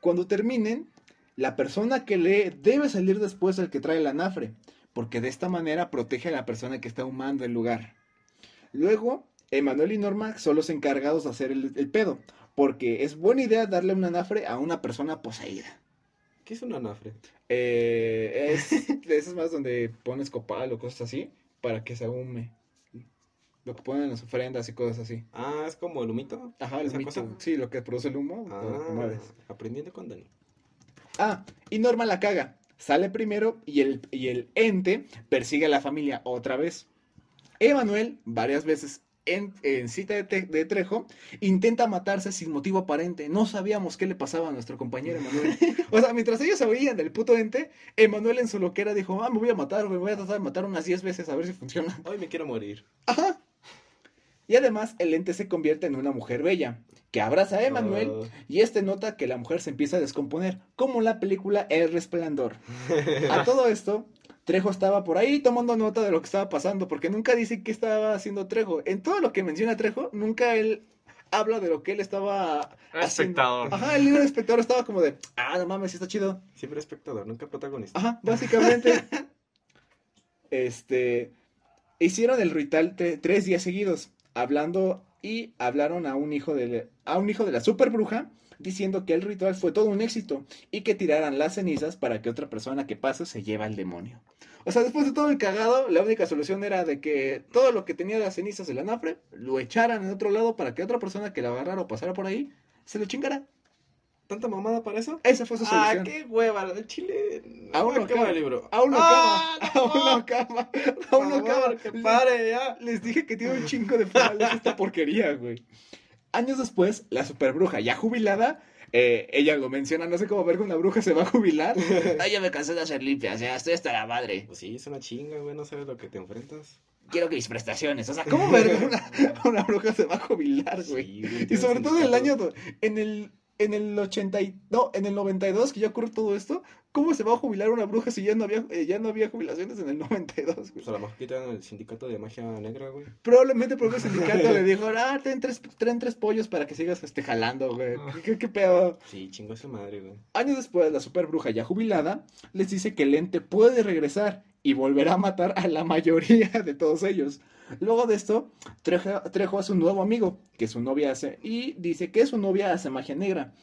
cuando terminen, la persona que lee debe salir después del que trae el anafre, porque de esta manera protege a la persona que está humando el lugar. Luego, Emanuel y Norma son los encargados de hacer el, el pedo, porque es buena idea darle un anafre a una persona poseída. ¿Qué es un anafre? Eh, es [laughs] de esas más donde pones copal o cosas así, para que se ahume. Lo que ponen en las ofrendas y cosas así. Ah, es como el humito. Ajá, el ¿Esa humito. cosa? Sí, lo que produce el humo. Ah, aprendiendo con Dani. Ah, y Norma la caga. Sale primero y el, y el ente persigue a la familia otra vez. Emanuel, varias veces en, en cita de, Te- de Trejo, intenta matarse sin motivo aparente. No sabíamos qué le pasaba a nuestro compañero Emanuel. [laughs] O sea, mientras ellos se oían del puto ente, Emanuel en su loquera dijo, ah, me voy a matar, güey, voy a tratar de matar unas 10 veces a ver si funciona. Hoy me quiero morir. Ajá. Y además, el ente se convierte en una mujer bella, que abraza a Emanuel Oh. y este nota que la mujer se empieza a descomponer, como la película El Resplandor. A todo esto, Trejo estaba por ahí tomando nota de lo que estaba pasando, porque nunca dice qué estaba haciendo Trejo. En todo lo que menciona Trejo, nunca él habla de lo que él estaba Era espectador. Ajá, el libro espectador estaba como de, ah, no mames, sí está chido. Siempre espectador, nunca protagonista. Ajá, básicamente. [laughs] este. Hicieron el ritual tre- tres días seguidos, hablando y hablaron a un hijo de, a un hijo de la super bruja, diciendo que el ritual fue todo un éxito y que tiraran las cenizas para que otra persona que pase se lleve al demonio. O sea, después de todo el cagado, la única solución era de que todo lo que tenía las cenizas del anafre lo echaran en otro lado para que otra persona que la agarrara o pasara por ahí se lo chingara. ¿Tanta mamada para eso? Esa fue su Ah, solución. qué hueva, el chile. Aún no qué mal acaba. libro. Aún no Ah, acaba. Aún no acaba. Aún no acaba. Que pare ya. Les dije que tiene un chingo de finales esta porquería, güey. Años después, la superbruja ya jubilada, eh, ella lo menciona, no sé cómo ver que una bruja se va a jubilar. [laughs] Ay, ya me cansé de hacer limpias, ya estoy hasta la madre. Pues sí, es una chinga, güey, no sabes lo que te enfrentas. Quiero que mis prestaciones. O sea, [laughs] ¿cómo ver que una, una bruja se va a jubilar, güey? Sí, y sobre todo en el año, en el, en el 80 y, no, en el 92 que ya ocurre todo esto, ¿cómo se va a jubilar una bruja si ya no había, eh, ya no había jubilaciones en el 92, güey? Pues a lo mejor quitan el sindicato de magia negra, güey. Probablemente porque el [laughs] sindicato le dijo, ah, ten tres, traen tres pollos para que sigas este, jalando, güey. ¿Qué, qué, qué pedo? Sí, chingo esa madre, güey. Años después, la super bruja ya jubilada les dice que el ente puede regresar y volverá a matar a la mayoría de todos ellos. Luego de esto, Trejo, a su nuevo amigo, que su novia hace, y dice que su novia hace magia negra.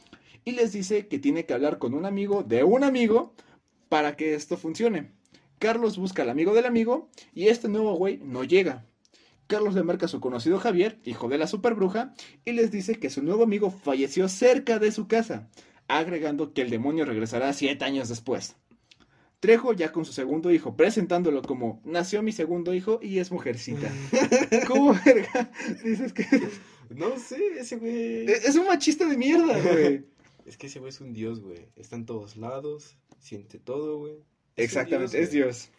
Y les dice que tiene que hablar con un amigo de un amigo para que esto funcione. Carlos busca al amigo del amigo y este nuevo güey no llega. Carlos le marca a su conocido Javier, hijo de la superbruja, y les dice que su nuevo amigo falleció cerca de su casa, agregando que el demonio regresará siete años después. Trejo ya con su segundo hijo, presentándolo como nació mi segundo hijo y es mujercita. [laughs] ¿Cómo verga? Dices que No sé, ese güey. es un machista de mierda, güey. Es que ese güey es un dios, güey. Está en todos lados, siente todo, güey. Exactamente, es Dios.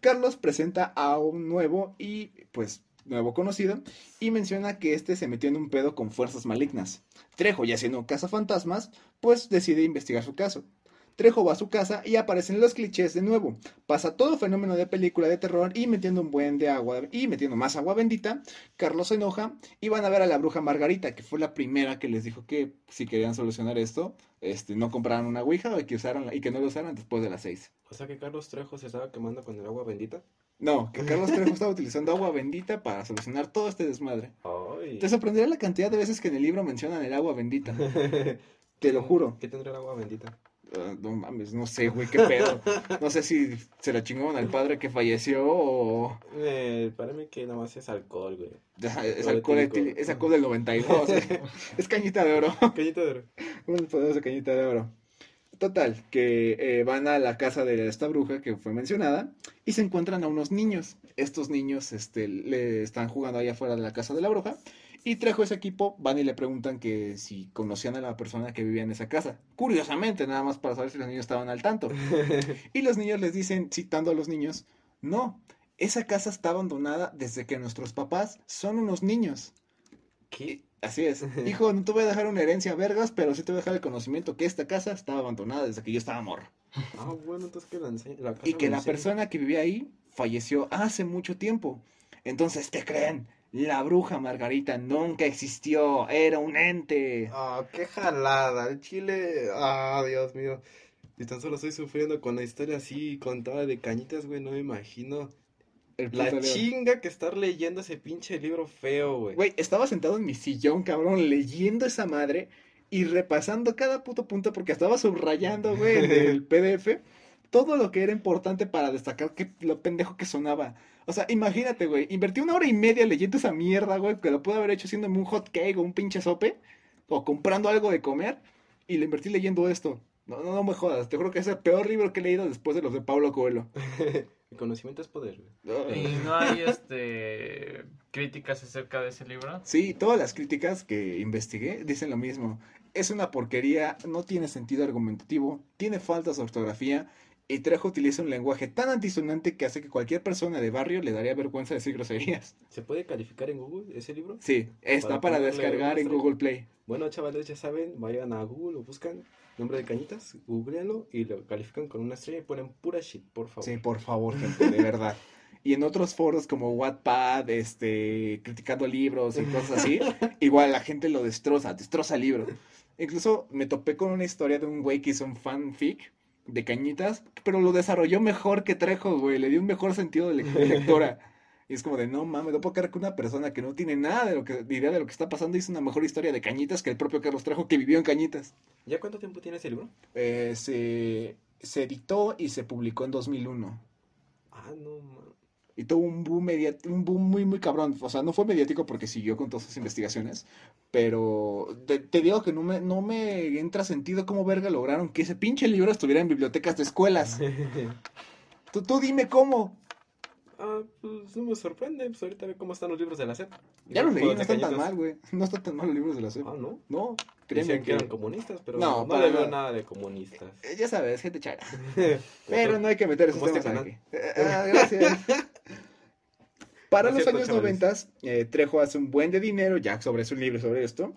Carlos presenta a un nuevo y pues nuevo conocido y menciona que este se metió en un pedo con fuerzas malignas. Trejo, ya siendo cazafantasmas, pues decide investigar su caso. Trejo va a su casa y aparecen los clichés de nuevo. Pasa todo fenómeno de película de terror y metiendo un buen de agua y metiendo más agua bendita, Carlos se enoja y van a ver a la bruja Margarita, que fue la primera que les dijo que si querían solucionar esto, este, no compraran una ouija y que, usaran, y que no lo usaran después de las seis. O sea que Carlos Trejo se estaba quemando con el agua bendita. No, que Carlos Trejo estaba utilizando agua bendita para solucionar todo este desmadre. Ay. Te sorprenderá la cantidad de veces que en el libro mencionan el agua bendita. [laughs] Te lo juro. ¿Qué tendrá el agua bendita? Ah, no mames, no sé, güey, qué pedo. No sé si se la chingaron al padre que falleció o... Eh, para mí que nada más es alcohol, güey. Es alcohol, etil- es alcohol del 92. eh. [laughs] [laughs] Es cañita de oro. [laughs] Cañita de oro. Un poderoso cañita de oro. Total, que eh, van a la casa de esta bruja que fue mencionada y se encuentran a unos niños. Estos niños este, le están jugando allá afuera de la casa de la bruja y trajo ese equipo, van y le preguntan que si conocían a la persona que vivía en esa casa. Curiosamente, nada más para saber si los niños estaban al tanto. [laughs] Y los niños les dicen, citando a los niños, no, esa casa está abandonada desde que nuestros papás son unos niños. ¿Qué? Así es. [laughs] Hijo, no te voy a dejar una herencia vergas, pero sí te voy a dejar el conocimiento que esta casa estaba abandonada desde que yo estaba morro. Ah, bueno, entonces que la enseña. La casa Y que la persona que vivía ahí falleció hace mucho tiempo. Entonces, ¿qué creen? La bruja Margarita nunca existió, era un ente. Ah, qué jalada. El chile. Ah, Dios mío. Y tan solo estoy sufriendo con la historia así contada de cañitas, güey. No me imagino. El La Leo. chinga que estar leyendo ese pinche libro feo, güey. Güey, estaba sentado en mi sillón, cabrón, leyendo esa madre y repasando cada puto punto porque estaba subrayando, güey, el [laughs] PDF todo lo que era importante para destacar que lo pendejo que sonaba. O sea, imagínate, güey, invertí una hora y media leyendo esa mierda, güey, que lo pude haber hecho haciéndome un hot cake o un pinche sope o comprando algo de comer y lo invertí leyendo esto. No, no, no me jodas, te juro que es el peor libro que he leído después de los de Pablo Coelho. [laughs] El conocimiento es poder, güey. Y no hay este críticas acerca de ese libro. Sí, todas las críticas que investigué dicen lo mismo. Es una porquería, no tiene sentido argumentativo, tiene faltas de ortografía y Trejo utiliza un lenguaje tan antisonante que hace que cualquier persona de barrio le daría vergüenza decir groserías. [laughs] ¿Se puede calificar en Google ese libro? Sí, está Para para, descargar en Google Play. Bueno, chavales, ya saben, vayan a Google o buscan nombre de cañitas, googleanlo y lo califican con una estrella y ponen pura shit, por favor. Sí, por favor, gente, de verdad. Y en otros foros como Wattpad, este, criticando libros y cosas así, [laughs] igual la gente lo destroza, destroza el libro. Incluso me topé con una historia de un güey que hizo un fanfic de cañitas, pero lo desarrolló mejor que Trejo, güey, le dio un mejor sentido de, le- de lectora. [laughs] Y es como de, no mames, no puedo creer que una persona que no tiene nada de lo que, de idea de lo que está pasando hizo una mejor historia de cañitas que el propio Carlos Trejo que vivió en cañitas. ¿Ya cuánto tiempo tiene ese libro? Eh, se, se editó y se publicó en 2001. Ah, no, man. Y tuvo un boom, un boom muy, muy cabrón. O sea, no fue mediático porque siguió con todas sus investigaciones. Pero te, te digo que no me, no me entra sentido cómo verga lograron que ese pinche libro estuviera en bibliotecas de escuelas. [laughs] Tú, tú dime cómo. ah, pues no me sorprende. Pues ahorita ve cómo están los libros de la SEP. Ya los leí, no están tan mal, güey. No están tan mal los libros de la SEP. Ah, ¿no? No, Decían que que... eran comunistas, pero No, no, para le veo nada. de comunistas. Eh, Ya sabes, gente chara. [laughs] Pero no hay que meter esos este temas aquí. Eh, ah, gracias. [laughs] Para No los cierto, años. 90, eh, Trejo hace un buen de dinero ya sobre su libro sobre esto.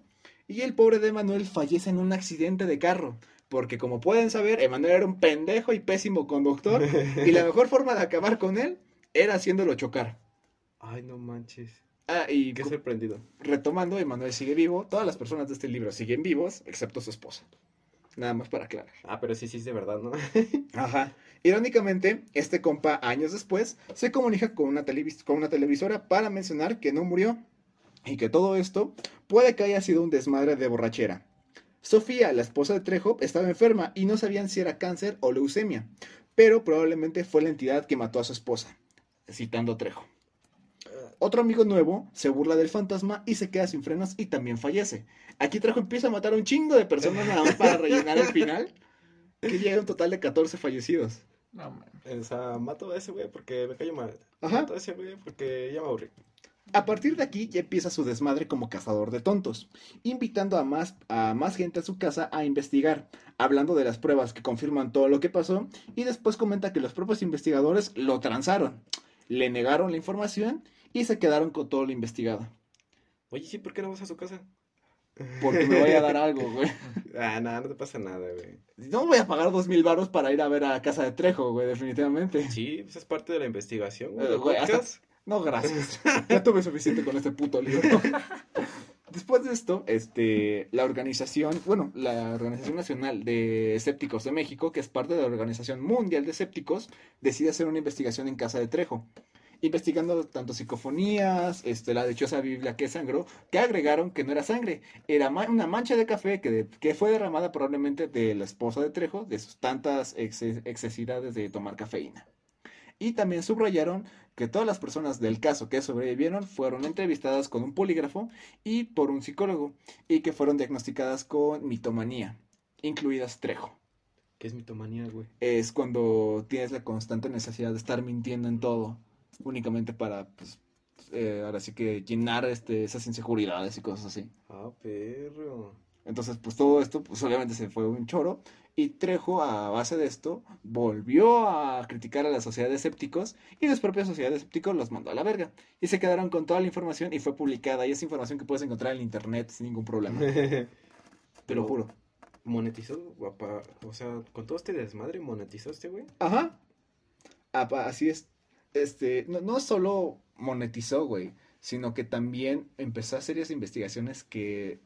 Y el pobre de Emanuel fallece en un accidente de carro. Porque como pueden saber, Emanuel era un pendejo y pésimo conductor. y la [laughs] mejor forma de acabar con él era haciéndolo chocar. Ay, no manches. Ah, y Qué sorprendido. retomando, Emanuel sigue vivo. Todas las personas de este libro siguen vivos, excepto su esposa. Nada más para aclarar. Ah, pero sí, sí, es de verdad, ¿no? [laughs] Ajá. Irónicamente, este compa, años después, se comunica con una, televis- con una televisora para mencionar que no murió y que todo esto puede que haya sido un desmadre de borrachera. Sofía, la esposa de Trejo, estaba enferma y no sabían si era cáncer o leucemia, pero probablemente fue la entidad que mató a su esposa, citando a Trejo. Otro amigo nuevo se burla del fantasma y se queda sin frenos y también fallece. Aquí Trejo empieza a matar a un chingo de personas nada más para rellenar el final, que llega a un total de 14 fallecidos. No, man. O sea, mato a ese güey porque me cayó mal. Ajá. Mato a ese güey porque ya me aburrí. A partir de aquí ya empieza su desmadre como cazador de tontos, invitando a más, a más gente a su casa a investigar, hablando de las pruebas que confirman todo lo que pasó, y después comenta que los propios investigadores lo transaron, le negaron la información y se quedaron con todo lo investigado. Oye, sí, ¿por qué no vas a su casa? Porque me voy a dar [laughs] algo, güey. Ah, nada, no te pasa nada, güey. No voy a pagar dos mil baros para ir a ver a Casa de Trejo, güey, definitivamente. Sí, pues es parte de la investigación, güey. Eh, güey, hasta-. No, gracias. [laughs] Ya tuve suficiente con este puto libro. [laughs] Después de esto, este, la organización, bueno, la Organización Nacional de Escépticos de México, que es parte de la Organización Mundial de Escépticos, decide hacer una investigación en casa de Trejo, investigando tanto psicofonías, este, la dichosa Biblia que sangró, que agregaron que no era sangre, era ma- una mancha de café que, de- que fue derramada probablemente de la esposa de Trejo, de sus tantas exces- excesidades de tomar cafeína. Y también subrayaron que todas las personas del caso que sobrevivieron fueron entrevistadas con un polígrafo y por un psicólogo, y que fueron diagnosticadas con mitomanía, incluidas Trejo. ¿Qué es mitomanía, güey? Es cuando tienes la constante necesidad de estar mintiendo en todo, únicamente para, pues, eh, ahora sí que llenar este, esas inseguridades y cosas así. Ah, perro. Entonces, pues todo esto, pues obviamente se fue un choro. Y Trejo, a base de esto, volvió a criticar a la sociedad de escépticos y los propios sociedad de escépticos los mandó a la verga. Y se quedaron con toda la información y fue publicada. Y es información que puedes encontrar en internet sin ningún problema. [laughs] Te Pero- lo juro. monetizó, guapa. O sea, con todo este desmadre, monetizó este güey. Ajá. Apa- Así es. Este, no, solo monetizó, güey, sino que también empezó a hacer serias investigaciones que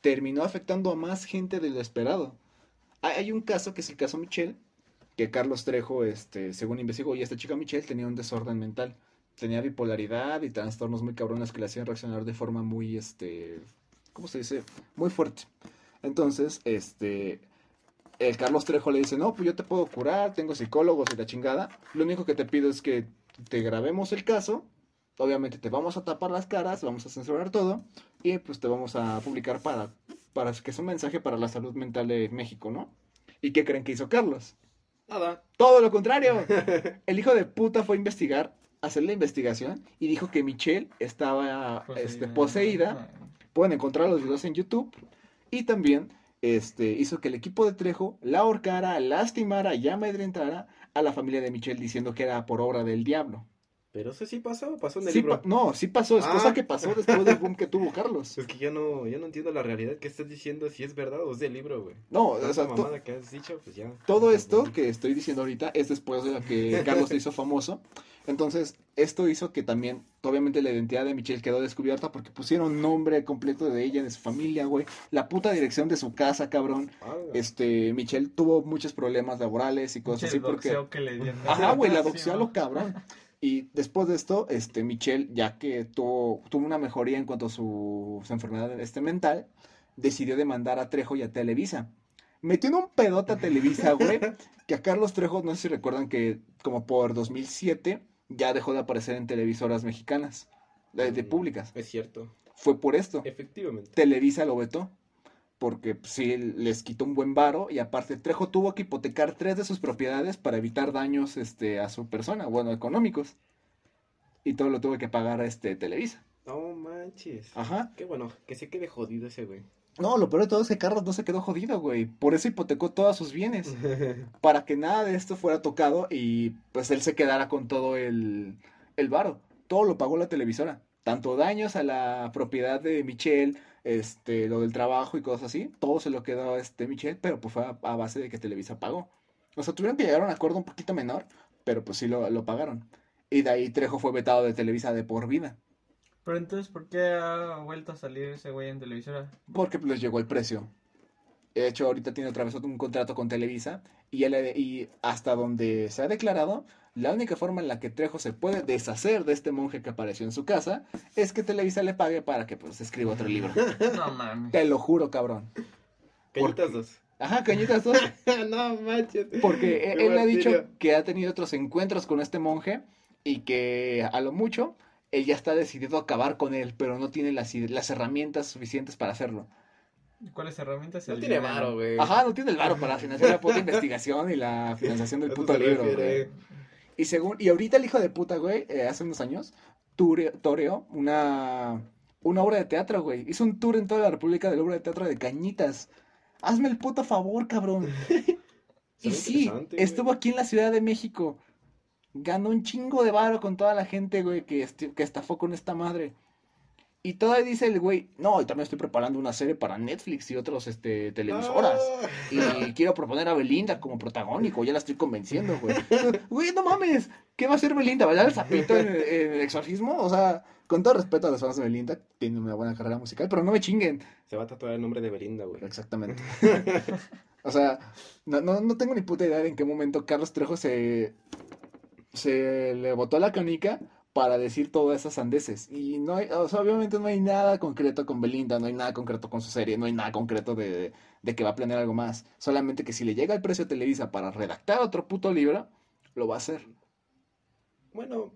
terminó afectando a más gente de lo esperado. Hay, hay un caso que es el caso Michelle, que Carlos Trejo, este, según investigó, y esta chica Michelle tenía un desorden mental. Tenía bipolaridad y trastornos muy cabrones que le hacían reaccionar de forma muy, este, ¿cómo se dice? Muy fuerte. Entonces, este, el Carlos Trejo le dice, no, pues yo te puedo curar, tengo psicólogos y la chingada. Lo único que te pido es que te grabemos el caso. Obviamente te vamos a tapar las caras, vamos a censurar todo y pues te vamos a publicar para, para que es un mensaje para la salud mental de México, ¿no? ¿Y qué creen que hizo Carlos? Nada. Todo lo contrario. [laughs] El hijo de puta fue a investigar, a hacer la investigación y dijo que Michelle estaba este, poseída Pueden encontrar los videos en YouTube. Y también este, hizo que el equipo de Trejo la ahorcara, lastimara y amedrentara a la familia de Michelle diciendo que era por obra del diablo. Pero eso sí pasó, pasó en el Sí libro. no, sí pasó, es Ah. cosa que pasó después del boom que tuvo Carlos. [laughs] Es que yo no, yo no entiendo la realidad que estás diciendo, si es verdad o es del libro, güey. No, o sea, mamada que has dicho, pues ya. todo esto que estoy diciendo ahorita es después de lo que Carlos se hizo famoso. Entonces, esto hizo que también, obviamente, la identidad de Michelle quedó descubierta porque pusieron nombre completo de ella, de su familia, güey. La puta dirección de su casa, cabrón. Este, Michelle tuvo muchos problemas laborales y cosas así porque... que le dieron. Ajá, güey, la doxeó lo cabrón. Y después de esto, este, Michelle, ya que tuvo, tuvo una mejoría en cuanto a su, su enfermedad este, mental, decidió demandar a Trejo y a Televisa. Metió en un pedote a Televisa, güey, que a Carlos Trejo, no sé si recuerdan que como por 2007 ya dejó de aparecer en televisoras mexicanas, de, de Mm. públicas. Es cierto. Fue por esto. Efectivamente. Televisa lo vetó. Porque pues, sí, les quitó un buen varo y aparte Trejo tuvo que hipotecar tres de sus propiedades para evitar daños este, a su persona, bueno, económicos. Y todo lo tuvo que pagar este Televisa. No manches. Ajá. Qué bueno, que se quede jodido ese güey. No, lo peor de todo es que Carlos no se quedó jodido, güey. Por eso hipotecó todos sus bienes. [laughs] Para que nada de esto fuera tocado y pues él se quedara con todo el, el varo. Todo lo pagó la televisora. Tanto daños a la propiedad de Michelle, este, lo del trabajo y cosas así. Todo se lo quedó este Michelle, pero pues fue a, a base de que Televisa pagó. O sea, tuvieron que llegar a un acuerdo un poquito menor, pero pues sí lo, lo pagaron. Y de ahí Trejo fue vetado de Televisa de por vida. Pero entonces, ¿por qué ha vuelto a salir ese güey en televisora? Porque pues, les llegó el precio. De hecho, ahorita tiene otra vez un contrato con Televisa. Y, él, y hasta donde se ha declarado, la única forma en la que Trejo se puede deshacer de este monje que apareció en su casa es que Televisa le pague para que pues escriba otro libro. [laughs] No mames. Te lo juro, cabrón. Cañitas dos. Ajá, cañitas dos. [laughs] no manches. Porque él, él ha dicho que ha tenido otros encuentros con este monje y que a lo mucho él ya está decidido a acabar con él, pero no tiene las, las herramientas suficientes para hacerlo. ¿Y ¿Cuáles herramientas? No El tiene varo, güey. Ajá, no tiene el varo para financiar la puta investigación y la financiación del puto libro, güey. Y según, y ahorita el hijo de puta, güey, eh, hace unos años, toreo una, una obra de teatro, güey. Hizo un tour en toda la República de la obra de teatro de Cañitas. Hazme el puto favor, cabrón. [laughs] y sí, estuvo aquí en la Ciudad de México. Ganó un chingo de varo con toda la gente, güey, que, esti- que estafó con esta madre. Y todavía dice el güey, no, y también estoy preparando una serie para Netflix y otros este, televisoras. Ah. Y quiero proponer a Belinda como protagónico, ya la estoy convenciendo, güey. [laughs] Güey, no mames, ¿qué va a hacer Belinda? ¿Bailar el zapito en, en el exorcismo? O sea, con todo respeto a los fans de Belinda, tiene una buena carrera musical, pero no me chinguen. Se va a tatuar el nombre de Belinda, güey. Exactamente. [laughs] o sea, no, no, no tengo ni puta idea de en qué momento Carlos Trejo se, se le botó la canica para decir todas esas sandeces. Y no hay, o sea, obviamente no hay nada concreto con Belinda, no hay nada concreto con su serie, no hay nada concreto de, de que va a planear algo más. Solamente que si le llega el precio a Televisa para redactar otro puto libro, lo va a hacer. Bueno,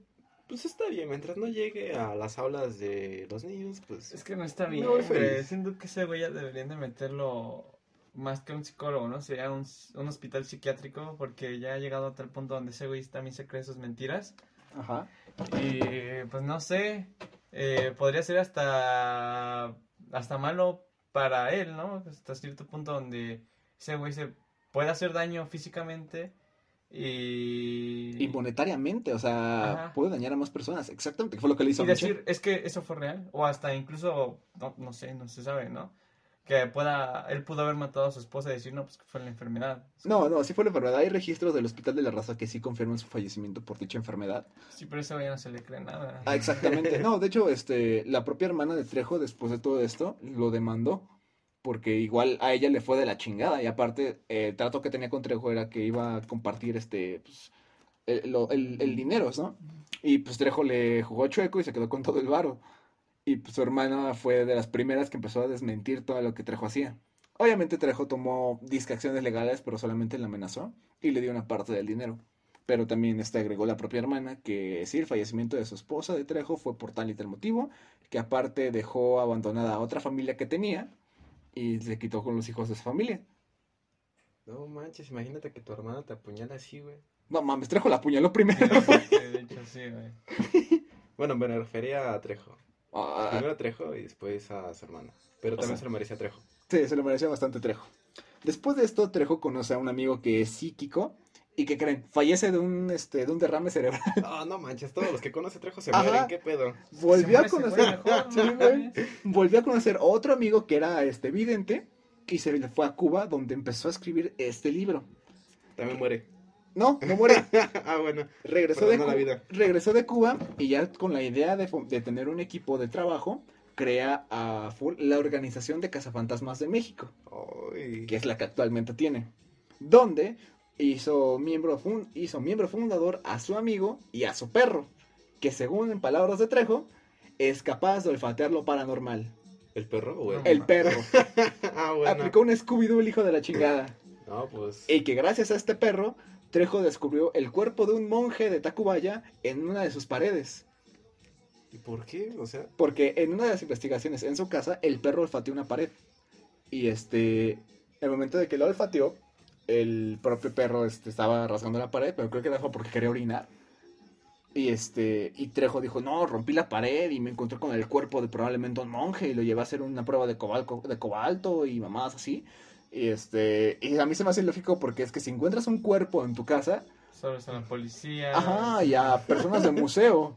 pues está bien. Mientras no llegue a las aulas de los niños, pues... Es que no está bien, feliz. Siento que ese güey ya deberían de meterlo más que un psicólogo, ¿no? Sería un, un hospital psiquiátrico porque ya ha llegado a tal punto donde ese güey también se cree sus mentiras. Ajá. Y pues no sé, eh, podría ser hasta, hasta malo para él, ¿no? Hasta cierto punto donde ese güey se puede hacer daño físicamente y... Y monetariamente, o sea, Ajá. puede dañar a más personas. Exactamente, que fue lo que le hizo Y a decir, es que eso fue real, o hasta incluso, no, no sé, no se sabe, ¿no? Que pueda, él pudo haber matado a su esposa y decir, no, pues que fue la enfermedad. No, no, sí fue la enfermedad. Hay registros del Hospital de la Raza que sí confirman su fallecimiento por dicha enfermedad. Sí, pero ese güey no se le cree nada. Ah, exactamente. No, de hecho, este, la propia hermana de Trejo, después de todo esto, lo demandó. Porque igual a ella le fue de la chingada. Y aparte, eh, el trato que tenía con Trejo era que iba a compartir este, pues, el, lo- el- el dinero, ¿no? Y pues Trejo le jugó chueco y se quedó con todo el varo. Y pues su hermana fue de las primeras que empezó a desmentir todo lo que Trejo hacía. Obviamente Trejo tomó disque acciones legales, pero solamente la amenazó y le dio una parte del dinero. Pero también este agregó la propia hermana que sí, el fallecimiento de su esposa de Trejo fue por tal y tal motivo, que aparte dejó abandonada a otra familia que tenía y se quitó con los hijos de su familia. No manches, imagínate que tu hermana te apuñala así, güey. No mames, Trejo la apuñaló primero. [laughs] Sí, de hecho, sí, güey. [laughs] Bueno, me refería a Trejo. Ah, Primero a Trejo y después a su hermana. Pero también sea- se lo merecía a Trejo. sí, se lo merecía bastante Trejo. Después de esto, Trejo conoce a un amigo que es psíquico y que creen, fallece de un, este, de un derrame cerebral. [laughs] Ah, no manches, todos los que conoce Trejo se Ajá. mueren, ¿qué pedo? Volvió a conocer, mejor, [laughs] Sí, no volvió a conocer otro amigo que era este vidente y se le fue a Cuba donde empezó a escribir este libro. También muere. No, no muere. [laughs] ah, bueno. Regresó de, la vida. regresó de Cuba y ya con la idea de, de tener un equipo de trabajo, crea a full la Organización de Cazafantasmas de México, que es la que actualmente tiene, donde hizo miembro, fun- hizo miembro fundador a su amigo y a su perro, que según en palabras de Trejo, es capaz de olfatear lo paranormal. ¿El perro o el...? El perro [laughs] ah, bueno. aplicó un Scooby-Doo el hijo de la chingada. No, pues... Y que gracias a este perro, Trejo descubrió el cuerpo de un monje de Tacubaya en una de sus paredes. ¿Y por qué? O sea... Porque en una de las investigaciones en su casa, el perro olfateó una pared. Y este, el momento de que lo olfateó, el propio perro este, estaba rasgando la pared, pero creo que era porque quería orinar. Y este, y Trejo dijo, no, rompí la pared y me encontré con el cuerpo de probablemente un monje y lo llevé a hacer una prueba de cobalto, de cobalto y mamadas así. Y este, y a mí se me hace lógico porque es que si encuentras un cuerpo en tu casa, Solo son la policía. Ajá, y a personas del museo.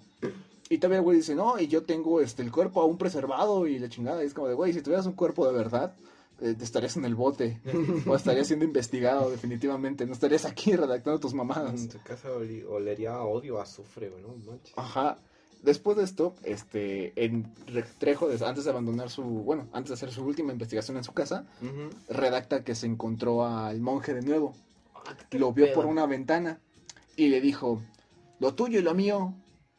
Y todavía el güey dice, no, y yo tengo este el cuerpo aún preservado y la chingada. Y es como de, güey, si tuvieras un cuerpo de verdad, eh, te estarías en el bote. o estarías siendo investigado, definitivamente. No estarías aquí redactando tus En mamadas. tu casa olería a odio, a azufre, güey, no manches. Ajá. Después de esto, este, en Re- Trejo, antes de abandonar su, bueno, antes de hacer su última investigación en su casa, redacta que se encontró al monje de nuevo. Ah, lo vio pedo. por una ventana y le dijo, lo tuyo y lo mío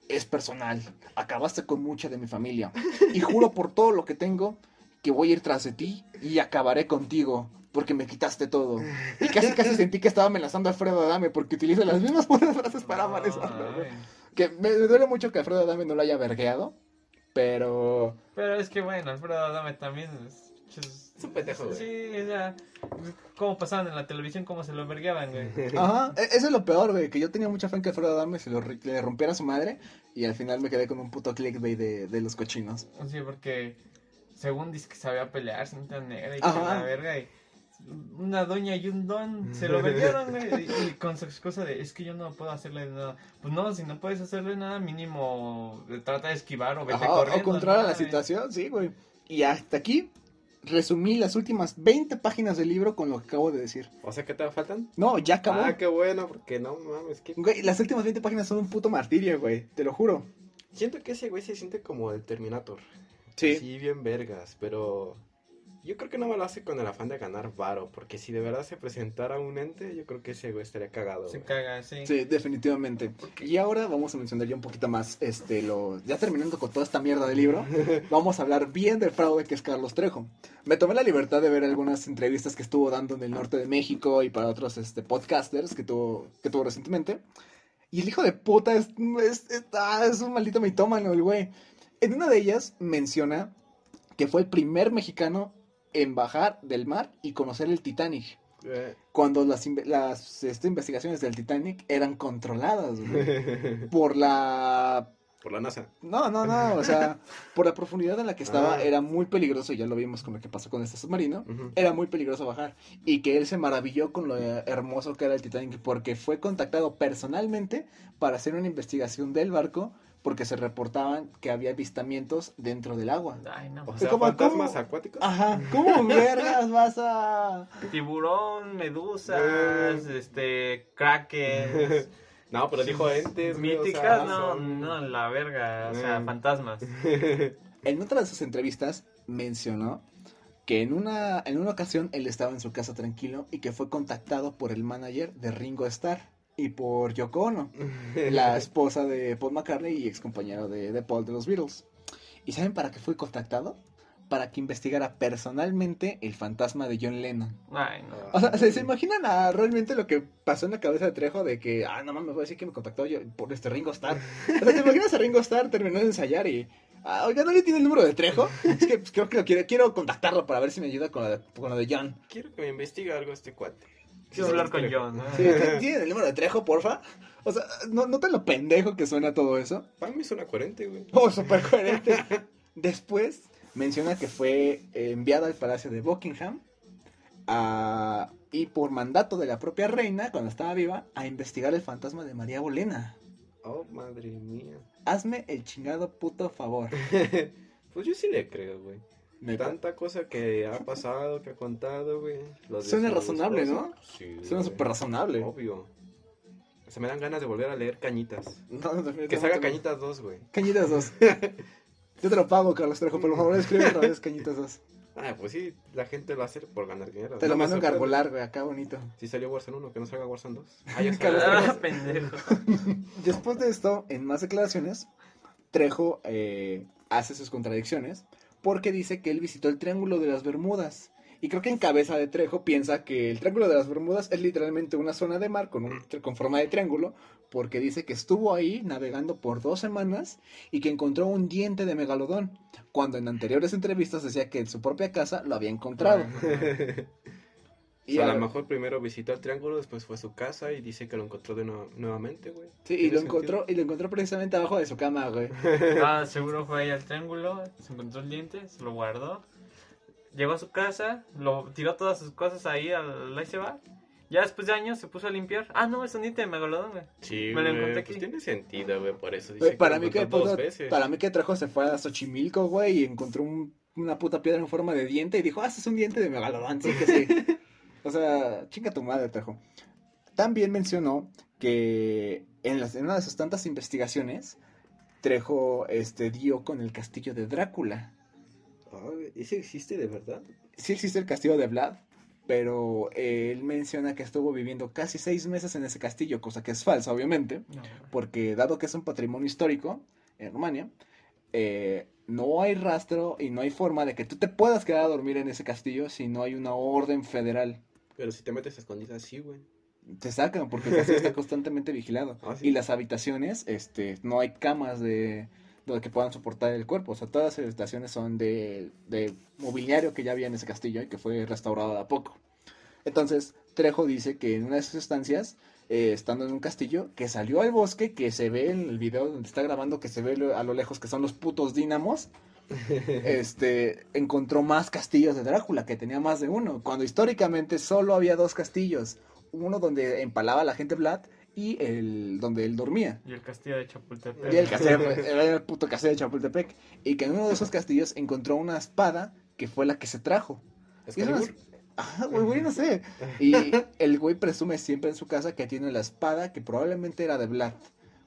es personal. Acabaste con mucha de mi familia. Y juro por todo lo que tengo que voy a ir tras de ti y acabaré contigo. Porque me quitaste todo. [laughs] Y casi casi sentí que estaba amenazando a Alfredo Adame porque utiliza las mismas [laughs] putas frases para amenazarlo. Ay. Que me, me duele mucho que Alfredo Adame no lo haya vergueado. Pero... Pero es que bueno, Alfredo Adame también es. Es un pendejo, güey. Sí, o sea, cómo pasaban en la televisión, cómo se lo vergueaban, güey. [laughs] Ajá, e- eso es lo peor, güey, que yo tenía mucha fe en que Alfredo Adame se lo le rompiera a su madre y al final me quedé con un puto clickbait de, de los cochinos. Sí, porque según dice que sabía pelear, cinta negra y que la verga y una doña y un don se lo vendieron, güey, [laughs] y, y con su excusa de es que yo no puedo hacerle nada. Pues no, si no puedes hacerle nada, mínimo eh, trata de esquivar o vete Ajá, corriendo. o controla ¿no, la situación, sí, güey. Y hasta aquí resumí las últimas 20 páginas del libro con lo que acabo de decir. O sea, ¿qué te faltan? No, ya acabó. Ah, qué bueno, porque no mames, que... Güey, las últimas 20 páginas son un puto martirio, güey, te lo juro. Siento que ese güey se siente como el Terminator. Sí. Sí, bien vergas, pero yo creo que no me lo hace con el afán de ganar varo, porque si de verdad se presentara un ente, yo creo que ese güey estaría cagado. Se güey. caga, sí. Sí, definitivamente. Y ahora vamos a mencionar ya un poquito más, este, lo, ya terminando con toda esta mierda del libro, [laughs] vamos a hablar bien del fraude que es Carlos Trejo. Me tomé la libertad de ver algunas entrevistas que estuvo dando en el norte de México y para otros, este, podcasters que tuvo, que tuvo recientemente. Y el hijo de puta es, es, es- ah, es un maldito mitómano, el güey. En una de ellas menciona que fue el primer mexicano en bajar del mar y conocer el Titanic. Eh, Cuando las, las este, investigaciones del Titanic eran controladas güey, [laughs] por la... Por la NASA. No, no, no, o sea, por la profundidad en la que estaba Ah. era muy peligroso, ya lo vimos con lo que pasó con este submarino, era muy peligroso bajar y que él se maravilló con lo hermoso que era el Titanic porque fue contactado personalmente para hacer una investigación del barco porque se reportaban que había avistamientos dentro del agua. Ay, no. O sea, ¿Cómo- fantasmas cómo? acuáticos. Ajá, ¿cómo [laughs] vergas vas a...? Tiburón, medusas, este, kraken, [laughs] No, pero dijo entes. güey, o sea, míticas, no, son- no, la verga, o sea, Mm. fantasmas. [laughs] En otra de sus entrevistas mencionó que en una, en una ocasión él estaba en su casa tranquilo y que fue contactado por el manager de Ringo Starr y por Yoko Ono, [laughs] la esposa de Paul McCartney y ex compañero de, de Paul de los Beatles. ¿Y saben para qué fue contactado? Para que investigara personalmente el fantasma de John Lennon. Ay, no. O sea, ¿se, se imaginan a realmente lo que pasó en la cabeza de Trejo de que, ah, no mames, voy a decir que me contactó yo por este Ringo Starr? O sea, ¿te imaginas a Ringo Starr terminó de ensayar y, ah, oiga, ¿no le tiene el número de Trejo? Es que pues, creo que lo quiero, quiero contactarlo para ver si me ayuda con lo de, con lo de John. Quiero que me investigue algo este cuate. Quiero hablar con John. Sí, ¿Tiene el número de Trejo, porfa? O sea, ¿no, ¿no te lo pendejo que suena todo eso? Para mí suena coherente, güey. [laughs] Oh, súper coherente. Después menciona que fue eh, enviado al Palacio de Buckingham a- y por mandato de la propia reina, cuando estaba viva, a investigar el fantasma de María Bolena. Oh, madre mía. Hazme el chingado puto favor. [laughs] pues yo sí le creo, güey. Tanta cosa que ha pasado, que ha contado, güey. Suena su razonable, esposa, ¿no? Sí. Suena súper razonable. Obvio. Se me dan ganas de volver a leer Cañitas. [laughs] No, Que salga. Cañitas 2, güey. Cañitas 2. [laughs] Yo te lo pago, Carlos Trejo. Por favor, escribe otra vez Cañitas 2. Ah, pues sí, la gente lo hace por ganar dinero. Te lo mando a encargolar, güey, acá bonito. Si salió Warzone 1, que no salga Warzone 2. [laughs] Ah, ya. Ah, pendejo. Después de esto, en más declaraciones, Trejo eh, hace sus contradicciones porque dice que él visitó el Triángulo de las Bermudas. Y creo que en cabeza de Trejo piensa que el Triángulo de las Bermudas es literalmente una zona de mar con, un, forma de triángulo, porque dice que estuvo ahí navegando por dos semanas y que encontró un diente de megalodón, cuando en anteriores entrevistas decía que en su propia casa lo había encontrado. Y a a- lo mejor primero visitó el triángulo, después fue a su casa y dice que lo encontró de nuevo- nuevamente, güey. Sí, y ¿Tiene lo sentido? encontró, y lo encontró precisamente abajo de su cama, güey. [laughs] Ah, seguro fue ahí al triángulo, se encontró el diente, se lo guardó. Llegó a su casa, lo tiró todas sus cosas ahí al ahí se va. Ya después de años se puso a limpiar. Ah, no, es un diente de megalodón, güey. Sí, Me lo encontré pues aquí. tiene sentido, güey, por eso dice para, lo mí que puto- para mí que Trejo se fue a Xochimilco, güey, y encontró un- una puta piedra en forma de diente y dijo, ah, este es un diente de megalodón, sí que sí. [laughs] o sea, chinga tu madre, Trejo. También mencionó que en, las, en una de sus tantas investigaciones, Trejo este, dio con el castillo de Drácula. ¿Ese existe de verdad? Sí existe el castillo de Vlad, pero él menciona que estuvo viviendo casi seis meses en ese castillo, cosa que es falsa, obviamente. No. porque dado que es un patrimonio histórico en Rumania, eh, no hay rastro y no hay forma de que tú te puedas quedar a dormir en ese castillo si no hay una orden federal. Pero si te metes a escondidas, sí, güey. Te sacan porque el castillo está constantemente vigilado. [laughs] Ah, ¿sí? Y las habitaciones, este, no hay camas de, donde que puedan soportar el cuerpo. O sea, todas las estaciones son de, de mobiliario que ya había en ese castillo y que fue restaurado de a poco. Entonces, Trejo dice que en una de sus estancias, eh, estando en un castillo, que salió al bosque, que se ve en el video donde está grabando, que se ve a lo lejos que son los putos dínamos, este, encontró más castillos de Drácula, que tenía más de uno, cuando históricamente solo había dos castillos, uno donde empalaba a la gente Vlad y el donde él dormía. Y el castillo de Chapultepec. Y el [laughs] castillo, era el puto castillo de Chapultepec. Y que en uno de esos castillos encontró una espada que fue la que se trajo. Y es. Ajá, güey, güey, no sé. Y [laughs] el güey presume siempre en su casa que tiene la espada que probablemente era de Vlad.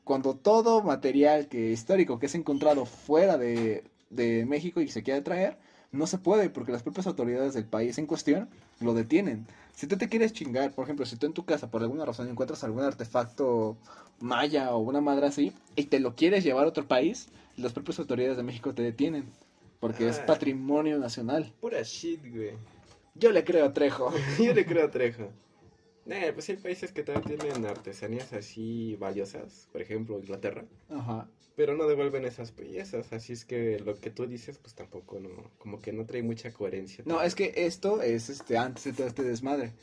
Cuando todo material que histórico que es encontrado fuera de, de México y se quiere traer, no se puede porque las propias autoridades del país en cuestión lo detienen. Si tú te quieres chingar, por ejemplo, si tú en tu casa por alguna razón encuentras algún artefacto maya o una madre así y te lo quieres llevar a otro país, las propias autoridades de México te detienen porque es Ah. patrimonio nacional. Pura shit, güey. Yo le creo a Trejo. [laughs] Yo le creo a Trejo. Eh, pues hay países que también tienen artesanías así valiosas, por ejemplo Inglaterra, Ajá. pero no devuelven esas piezas, así es que lo que tú dices pues tampoco no, como que no trae mucha coherencia. No, es que esto es este antes de todo este desmadre.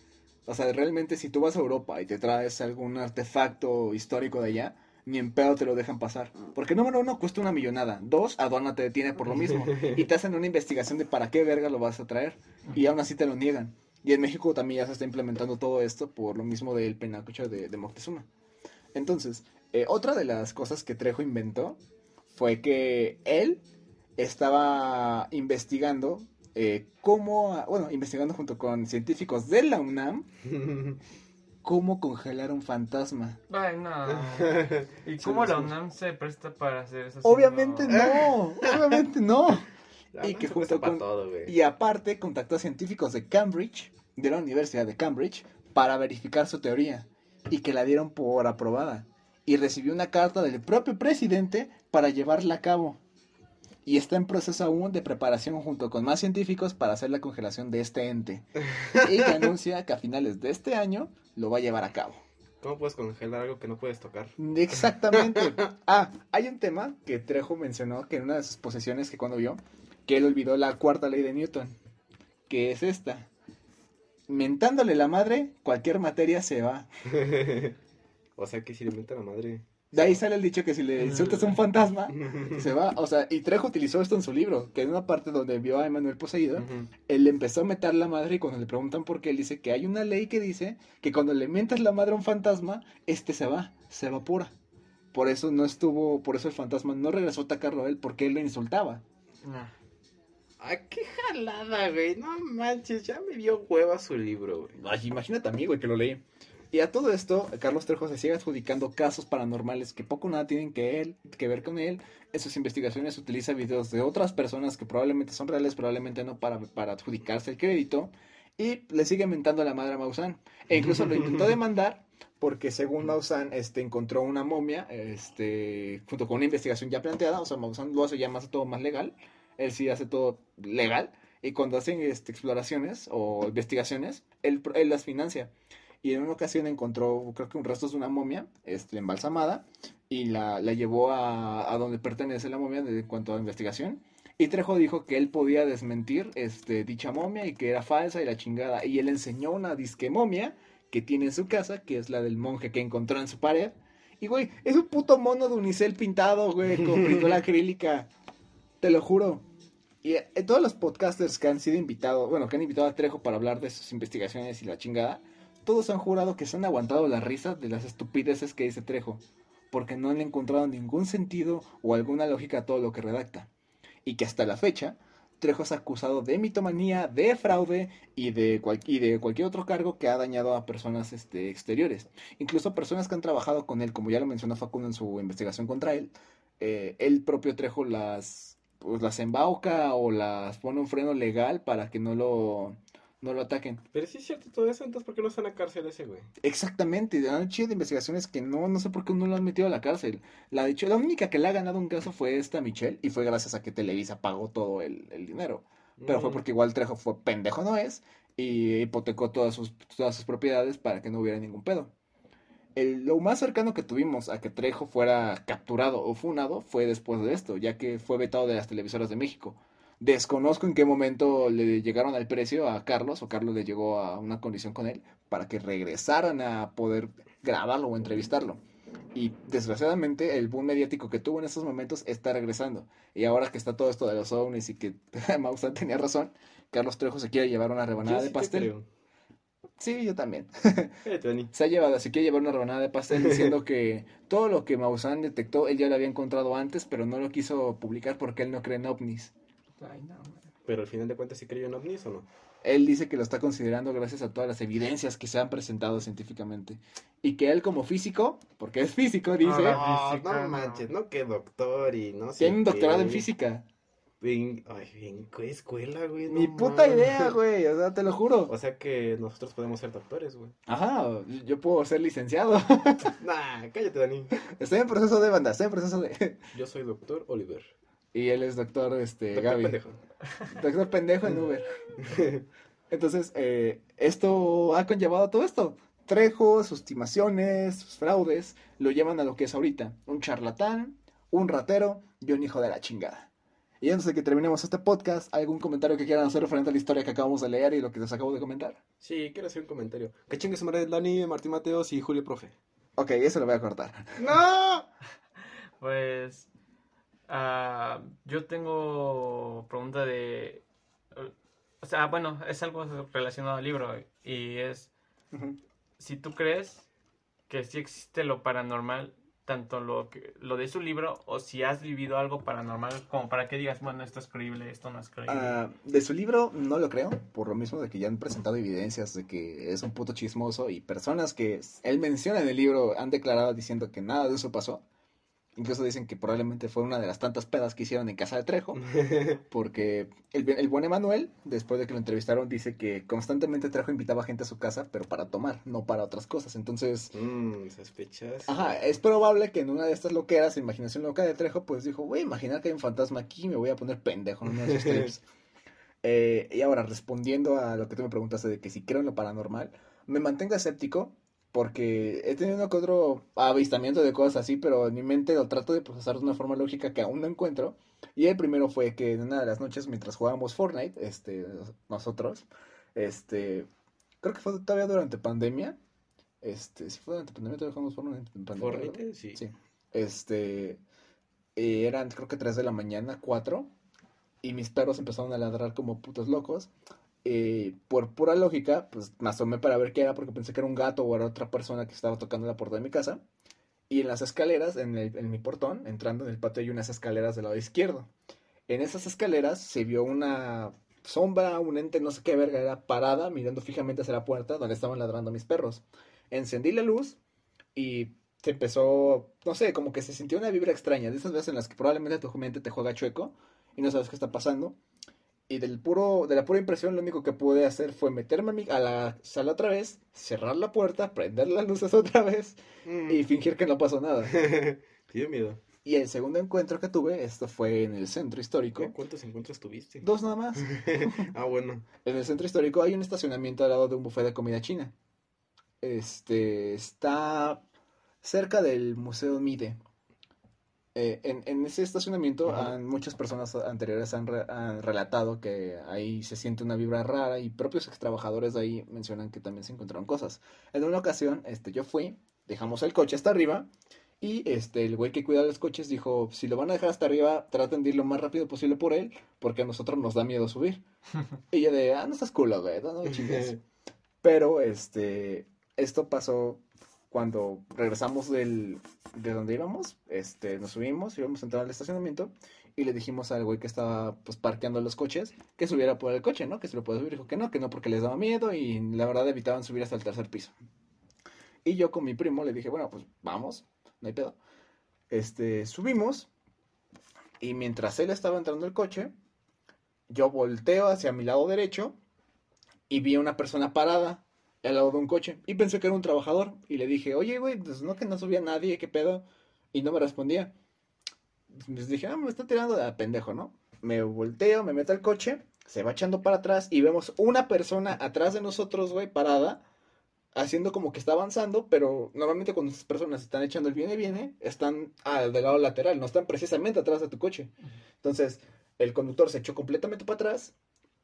O sea, realmente si tú vas a Europa y te traes algún artefacto histórico de allá, ni en pedo te lo dejan pasar. Porque número uno, cuesta una millonada. Dos, aduana te detiene por lo mismo. [laughs] Y te hacen una investigación de para qué verga lo vas a traer. Y aún así te lo niegan. Y en México también ya se está implementando todo esto por lo mismo del penacucho de, de Moctezuma. Entonces, eh, otra de las cosas que Trejo inventó fue que él estaba investigando eh, cómo, bueno, investigando junto con científicos de la UNAM, [laughs] cómo congelar un fantasma. Ay, no. [laughs] ¿Y cómo la UNAM se presta para hacer eso? Obviamente no, obviamente no. La y que junto con- todo. Y aparte contactó a científicos de Cambridge, de la Universidad de Cambridge, para verificar su teoría y que la dieron por aprobada. Y recibió una carta del propio presidente para llevarla a cabo. Y está en proceso aún de preparación junto con más científicos para hacer la congelación de este ente. [laughs] Y que anuncia que a finales de este año lo va a llevar a cabo. ¿Cómo puedes congelar algo que no puedes tocar? Exactamente. [laughs] Ah, hay un tema que Trejo mencionó que en una de sus posesiones que cuando vio, que él olvidó la cuarta ley de Newton, que es esta. Mentándole la madre, cualquier materia se va. [laughs] o sea que si le mete a la madre. De ahí sale el dicho que si le insultas a un fantasma, [laughs] se va. O sea, y Trejo utilizó esto en su libro, que en una parte donde vio a Emanuel poseído, él le empezó a meter la madre y cuando le preguntan por qué, él dice que hay una ley que dice que cuando le mientas la madre a un fantasma, este se va, se evapora. Por eso no estuvo, por eso el fantasma no regresó a atacarlo a él, porque él lo insultaba. No. Ah, qué jalada, güey. No manches, ya me dio hueva su libro, güey. Ay, imagínate a mí, güey, que lo leí. Y a todo esto, Carlos Trejo se sigue adjudicando casos paranormales que poco o nada tienen que, él, que ver con él. En sus investigaciones utiliza videos de otras personas que probablemente son reales, probablemente no, para, para adjudicarse el crédito. Y le sigue mentando a la madre a Maussan. E incluso lo intentó [laughs] demandar porque según Maussan este, encontró una momia este, junto con una investigación ya planteada. O sea, Maussan lo hace ya más todo más legal. Él sí hace todo legal. Y cuando hacen este, exploraciones o investigaciones, él, él las financia. Y en una ocasión encontró, creo que un restos de una momia este, embalsamada y la, la llevó a, a donde pertenece la momia de, en cuanto a investigación. Y Trejo dijo que él podía desmentir este, dicha momia y que era falsa y la chingada. Y él enseñó una disque momia que tiene en su casa, que es la del monje que encontró en su pared. Y, güey, es un puto mono de unicel pintado, güey, con pintura [laughs] acrílica. Te lo juro. Y eh, todos los podcasters que han sido invitados, bueno, que han invitado a Trejo para hablar de sus investigaciones y la chingada, todos han jurado que se han aguantado la risa de las estupideces que dice Trejo, porque no han encontrado ningún sentido o alguna lógica a todo lo que redacta. Y que hasta la fecha, Trejo es acusado de mitomanía, de fraude y de, cual- y de cualquier otro cargo que ha dañado a personas este, exteriores. Incluso personas que han trabajado con él, como ya lo mencionó Facundo en su investigación contra él, eh, el propio Trejo las, pues, las embauca o las pone un freno legal para que no lo, no lo ataquen. Pero sí es cierto todo eso, entonces ¿por qué no está en la cárcel ese, güey? Exactamente, han hecho de investigaciones que no, no sé por qué no lo han metido a la cárcel. La, de hecho, la única que le ha ganado un caso fue esta Michelle y fue gracias a que Televisa pagó todo el, el dinero. Pero fue Mm. porque igual Trejo fue pendejo, no es, y hipotecó todas sus, todas sus propiedades para que no hubiera ningún pedo. El- lo más cercano que tuvimos a que Trejo fuera capturado o funado fue después de esto, ya que fue vetado de las televisoras de México. Desconozco en qué momento le llegaron al precio a Carlos o Carlos le llegó a una condición con él para que regresaran a poder grabarlo o entrevistarlo. Y desgraciadamente el boom mediático que tuvo en esos momentos está regresando. Y ahora que está todo esto de los ovnis y que [laughs] Maussan tenía razón, Carlos Trejo se quiere llevar una rebanada Yo de sí pastel. Sí, yo también. [laughs] [laughs] Eh. Se ha llevado, se quiere llevar una rebanada de pastel diciendo que todo lo que Maussan detectó, él ya lo había encontrado antes, pero no lo quiso publicar porque él no cree en ovnis. Ay, no, man. Pero al final de cuentas, ¿sí creyó en ovnis o no? Él dice que lo está considerando gracias a todas las evidencias que se han presentado científicamente. Y que él como físico, porque es físico, dice, Ah, No, física, no manches, no que doctor y no sé. tiene un doctorado en física. En- ay, ¿en qué escuela, güey? Ni No puta idea, güey, o sea, te lo juro. O sea que nosotros podemos ser doctores, güey. Ajá, yo puedo ser licenciado. [laughs] Nah, cállate, Dani. Estoy en proceso de banda, estoy en proceso de... Yo soy doctor Oliver. Y él es doctor, este, Doctor Gaby. pendejo. Doctor pendejo en Uber. [laughs] Entonces, eh, esto ha conllevado todo esto. Trejo, sus estimaciones, sus fraudes, lo llevan a lo que es ahorita. Un charlatán, un ratero y un hijo de la chingada. Y antes de que terminemos este podcast, ¿algún comentario que quieran hacer referente a la historia que acabamos de leer y lo que les acabo de comentar? Sí, quiero hacer un comentario. Que chingue su madre Dani, Martín Mateos y Julio Profe. Ok, eso lo voy a cortar. [laughs] ¡No! [laughs] Pues ah, yo tengo pregunta de, o sea, bueno, es algo relacionado al libro y es si tú crees que sí existe lo paranormal, tanto lo que lo de su libro o si has vivido algo paranormal como para que digas, bueno, esto es creíble, esto no es creíble. Ah, de su libro no lo creo, por lo mismo de que ya han presentado evidencias de que es un puto chismoso y personas que él menciona en el libro han declarado diciendo que nada de eso pasó. Incluso dicen que probablemente fue una de las tantas pedas que hicieron en casa de Trejo, [laughs] porque el, el buen Emanuel, después de que lo entrevistaron, dice que constantemente Trejo invitaba gente a su casa, pero para tomar, no para otras cosas. Entonces, Mmm, sospechas. Ajá, es probable que en una de estas loqueras, imaginación loca de Trejo, pues dijo, voy a imaginar que hay un fantasma aquí y me voy a poner pendejo en uno de esos [laughs] trips. Eh, y ahora, respondiendo a lo que tú me preguntaste de que si creo en lo paranormal, me mantengo escéptico porque he tenido uno que otro avistamiento de cosas así, pero en mi mente lo trato de procesar de una forma lógica que aún no encuentro. Y el primero fue que en una de las noches, mientras jugábamos Fortnite, este, nosotros, este, creo que fue todavía durante pandemia, este, si fue durante pandemia, todavía jugamos Fortnite en pandemia. Fortnite, sí. Sí. Este. eh, eran creo que 3 de la mañana, 4. Y mis perros empezaron a ladrar como putos locos. Eh, por pura lógica, pues me asomé para ver qué era porque pensé que era un gato o era otra persona que estaba tocando la puerta de mi casa. Y en las escaleras, en, el- en mi portón, entrando en el patio, hay unas escaleras del lado izquierdo. En esas escaleras se vio una sombra, un ente, no sé qué verga, era parada mirando fijamente hacia la puerta donde estaban ladrando mis perros. Encendí la luz y se empezó, no sé, como que se sintió una vibra extraña, de esas veces en las que probablemente tu mente te juega chueco y no sabes qué está pasando. Y del puro, de la pura impresión, lo único que pude hacer fue meterme a, mi- a la sala otra vez, cerrar la puerta, prender las luces [laughs] otra vez Mm. y fingir que no pasó nada. [laughs] Dio miedo. Y el segundo encuentro que tuve, esto fue en el centro histórico. ¿Qué? ¿Cuántos encuentros tuviste? Dos nada más. [laughs] ah, bueno. En el centro histórico hay un estacionamiento al lado de un buffet de comida china. Este está cerca del Museo Mide. Eh, en, en ese estacionamiento han- muchas personas anteriores han, re- han relatado que ahí se siente una vibra rara y propios ex trabajadores de ahí mencionan que también se encontraron cosas. En una ocasión, este, yo fui, dejamos el coche hasta arriba y este, el güey que cuida los coches dijo, si lo van a dejar hasta arriba, traten de ir lo más rápido posible por él, porque a nosotros nos da miedo subir. [laughs] y yo de, ah, no estás culo, güey, no, no [laughs] chingues. Pero, este, esto pasó cuando regresamos del, de donde íbamos, este, nos subimos, íbamos a entrar al estacionamiento y le dijimos al güey que estaba, pues, parqueando los coches que subiera por el coche, ¿no? Que se lo puede subir. Dijo que no, que no, porque les daba miedo y la verdad evitaban subir hasta el tercer piso. Y yo con mi primo le dije, bueno, pues, vamos, no hay pedo. Este, subimos y mientras él estaba entrando al coche, yo volteo hacia mi lado derecho y vi a una persona parada al lado de un coche y pensé que era un trabajador y le dije, oye, güey, pues no que no subía nadie, qué pedo, y no me respondía. Les dije, ah, me está tirando de a pendejo, ¿no? Me volteo, me meto al coche, se va echando para atrás y vemos una persona atrás de nosotros, güey, parada, haciendo como que está avanzando, pero normalmente cuando estas personas están echando el viene viene, están al del lado lateral, no están precisamente atrás de tu coche. Entonces, el conductor se echó completamente para atrás,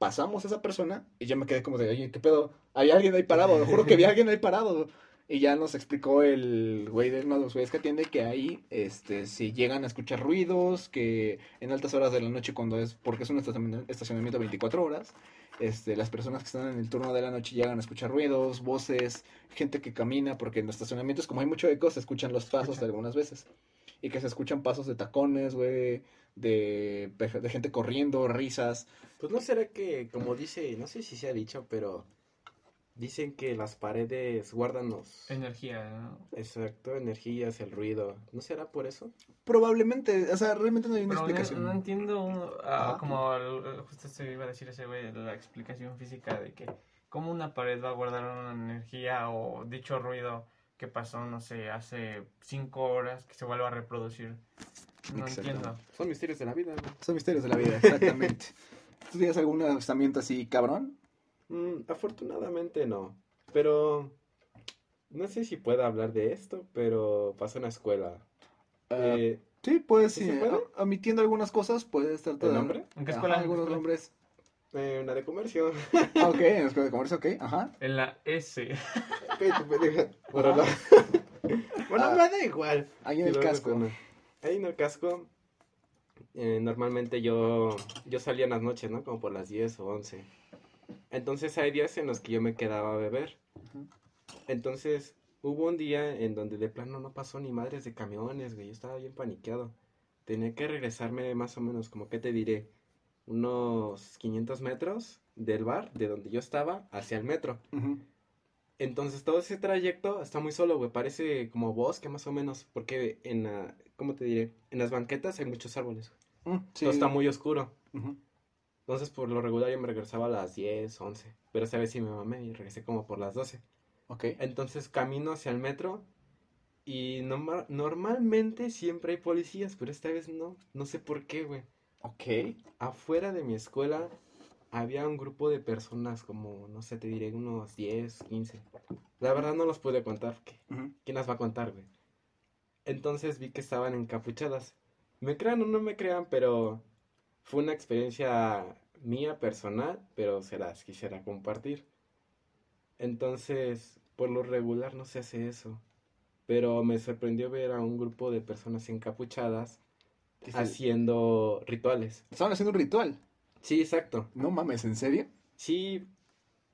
pasamos a esa persona y yo me quedé como de, oye, ¿qué pedo? Hay alguien ahí parado, lo juro que vi a alguien ahí parado. Y ya nos explicó el güey de uno de los güeyes que atiende que ahí, este, si llegan a escuchar ruidos, que en altas horas de la noche cuando es, porque es un estacion- estacionamiento 24 horas, este, las personas que están en el turno de la noche llegan a escuchar ruidos, voces, gente que camina, porque en los estacionamientos como hay mucho eco, se escuchan los pasos algunas veces. Y que se escuchan pasos de tacones, güey, de, de gente corriendo, risas. Pues no será que, como dice, no sé si se ha dicho, pero dicen que las paredes guardan los... Energía, ¿no? Exacto, energías, el ruido. ¿No será por eso? Probablemente, o sea, realmente no hay una Pero no, explicación. no entiendo, ah, Ajá. como el- justo se iba a decir ese güey, la explicación física de que cómo una pared va a guardar una energía o dicho ruido que pasó, no sé, hace cinco horas que se vuelva a reproducir. No entiendo. Son misterios de la vida, güey. Son misterios de la vida, [laughs] exactamente. ¿Tú tienes algún avistamiento así, cabrón? Mm, afortunadamente no. Pero no sé si pueda hablar de esto, pero pasó en la escuela. Ah, Eh, sí, puedes, ¿sí sí, se puede? o- omitiendo algunas cosas, puedes tratar ¿El de- nombre? ¿En qué Ajá, escuela? ¿En qué algunos escuela? nombres. eh, una de comercio. Ah, ok, [laughs] en la escuela de comercio, ok, ajá. En la S. Cállate, pendeja. Bueno, no. [laughs] bueno, Ah. me da igual. Ahí en el casco. recuerdo. Ahí en el casco, eh, normalmente yo, yo salía en las noches, ¿no? Como por las 10 o 11. Entonces hay días en los que yo me quedaba a beber. Entonces hubo un día en donde de plano no pasó ni madres de camiones, güey. Yo estaba bien paniqueado. Tenía que regresarme más o menos, como que te diré, unos 500 metros del bar, de donde yo estaba, hacia el metro. Entonces todo ese trayecto está muy solo, güey. Parece como bosque más o menos. Porque en la, ¿cómo te diré? En las banquetas hay muchos árboles. Mm, sí. Todo está muy oscuro. Entonces por lo regular yo me regresaba a las 10, 11. Pero esa vez sí me mamé y regresé como por las 12. Ok. Entonces camino hacia el metro. Y norma- normalmente siempre hay policías, pero esta vez no. No sé por qué, güey. Ok. Afuera de mi escuela había un grupo de personas como, no sé, te diré unos 10, 15. La verdad no los pude contar. porque Ujú. ¿Quién las va a contar, güey? Entonces vi que estaban encapuchadas. Me crean o no me crean, pero fue una experiencia mía personal, pero se las quisiera compartir. Entonces, por lo regular no se hace eso. Pero me sorprendió ver a un grupo de personas encapuchadas ¿Qué se- haciendo rituales. Estaban haciendo un ritual. Sí, exacto. No mames, ¿en serio? Sí,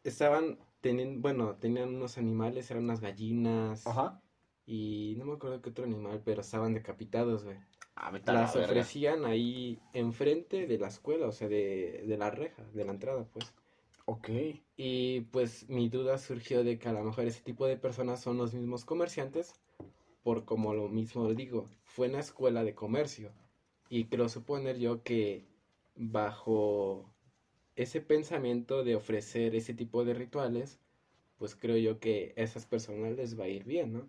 estaban teniendo, bueno, tenían unos animales, eran unas gallinas. Ajá. Y no me acuerdo qué otro animal, pero estaban decapitados, güey. Ah, la Las ofrecían ahí enfrente de la escuela, o sea, de, de la reja, de la entrada, pues. Ok. Y pues mi duda surgió de que a lo mejor ese tipo de personas son los mismos comerciantes, por como lo mismo digo, fue en la escuela de comercio. Y creo suponer yo que bajo ese pensamiento de ofrecer ese tipo de rituales, pues creo yo que a esas personas les va a ir bien, ¿no?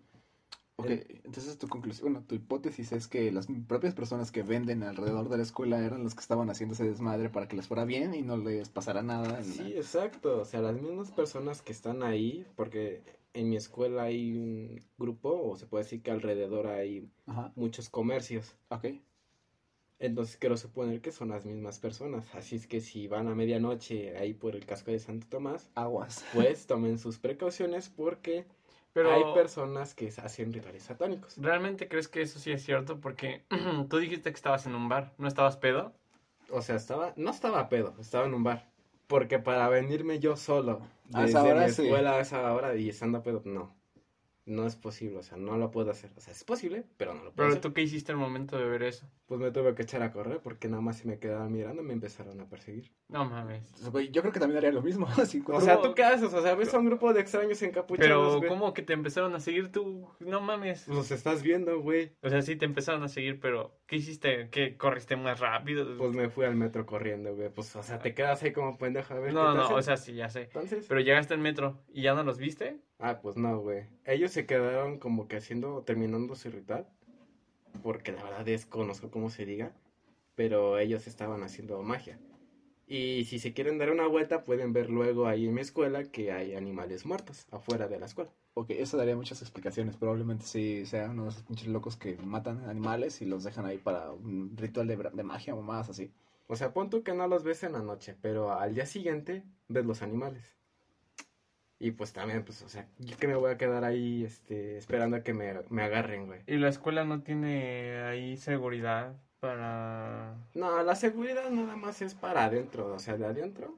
Ok, El- entonces tu conclusión, bueno, tu hipótesis es que las propias personas que venden alrededor de la escuela eran los que estaban haciendo ese desmadre para que les fuera bien y no les pasara nada. Sí, la- exacto. O sea, las mismas personas que están ahí, porque en mi escuela hay un grupo, o se puede decir que alrededor hay Ajá, muchos comercios. ok. Entonces quiero suponer que son las mismas personas. Así es que si van a medianoche ahí por el casco de Santo Tomás, Aguas. [laughs] pues tomen sus precauciones porque Pero hay personas que hacen rituales satánicos. ¿realmente crees que eso sí es cierto? Porque [clears throat] tú dijiste que estabas en un bar, ¿no estabas pedo? O sea, estaba, no estaba pedo, estaba en un bar. Porque para venirme yo solo A desde esa hora, mi sí. escuela a esa hora y estando pedo, no. No es posible, o sea, no lo puedo hacer. O sea, es posible, pero no lo puedo Pero hacer. tú qué hiciste al momento de ver eso? Pues me tuve que echar a correr porque nada más se me quedaban mirando y me empezaron a perseguir. No mames. Yo creo que también haría lo mismo. [laughs] si O sea, ¿tú qué haces? O sea, ves a un grupo de extraños encapuchados, Pero güey. ¿cómo que te empezaron a seguir tú? No mames. Los estás viendo, güey. O sea, sí te empezaron a seguir, pero ¿qué hiciste? ¿Qué corriste más rápido? Pues me fui al metro corriendo, güey. Pues, o sea, te quedas ahí como pendejo a ver no, qué no, hacen. o sea, sí, ya sé. Entonces... Pero llegaste al metro y ya no los viste. Ah, pues no, güey. Ellos se quedaron como que haciendo, terminando su ritual. Porque la verdad desconozco cómo se diga. Pero ellos estaban haciendo magia. Y si se quieren dar una vuelta, pueden ver luego ahí en mi escuela que hay animales muertos afuera de la escuela. Ok, eso daría muchas explicaciones. Probablemente sí sean uno de esos pinches locos que matan animales y los dejan ahí para un ritual de, de magia o más así. O sea, pon tú que no los ves en la noche, pero al día siguiente ves los animales. Y pues también, pues, o sea, yo que me voy a quedar ahí, este, esperando a que me, me agarren, güey. Y la escuela no tiene ahí seguridad para... No, la seguridad nada más es para adentro, o sea, de adentro,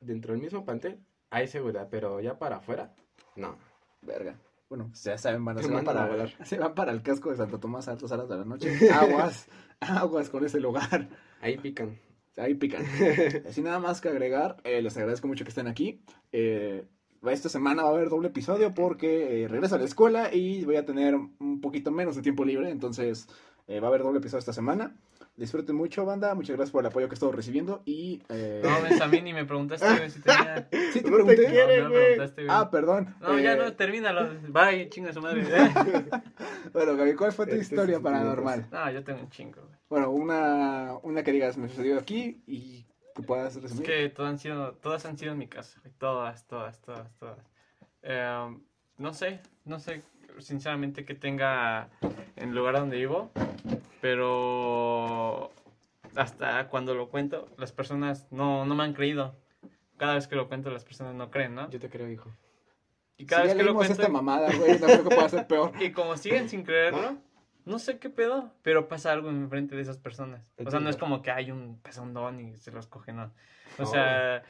dentro del mismo plantel, hay seguridad, pero ya para afuera, no. Verga. Bueno, pues ya saben, van a se van para, volar. [laughs] se van para el casco de Santo Tomás a altas horas de la noche. [laughs] Aguas, aguas con ese lugar. Ahí pican. Ahí pican. [laughs] Sin nada más que agregar, eh, les agradezco mucho que estén aquí. Eh, esta semana va a haber doble episodio porque eh, regreso a la escuela y voy a tener un poquito menos de tiempo libre. Entonces eh, va a haber doble episodio esta semana. Disfruten mucho, banda. Muchas gracias por el apoyo que he estado recibiendo. Y. Eh... No, ves a mí ni me preguntaste güey, si tenía... [laughs] ¿Sí te No te pregunté? quiere, No, no me preguntaste, güey. Ah, perdón. No, ya Eh, no, termínalo. Bye, chinga su madre. [laughs] Bueno, Gaby, ¿cuál fue tu Este historia es- paranormal? No, yo tengo un chingo, güey. Bueno, una, una que digas me sucedió aquí y que puedas Es resumir. que todas han sido, todas han sido en mi casa. Todas, todas, todas, todas. Eh, no sé, no sé sinceramente que tenga en el lugar donde vivo, pero hasta cuando lo cuento, las personas no, no me han creído. Cada vez que lo cuento, las personas no creen, ¿no? Yo te creo, hijo. Y Si cada ya vez que lo cuento, esta mamada, güey, no creo que pueda ser peor. [laughs] y como siguen sin creerlo, no sé qué pedo, pero pasa algo en frente de esas personas. O sea, no es como que hay un pezondón y se los coge, no. O sea,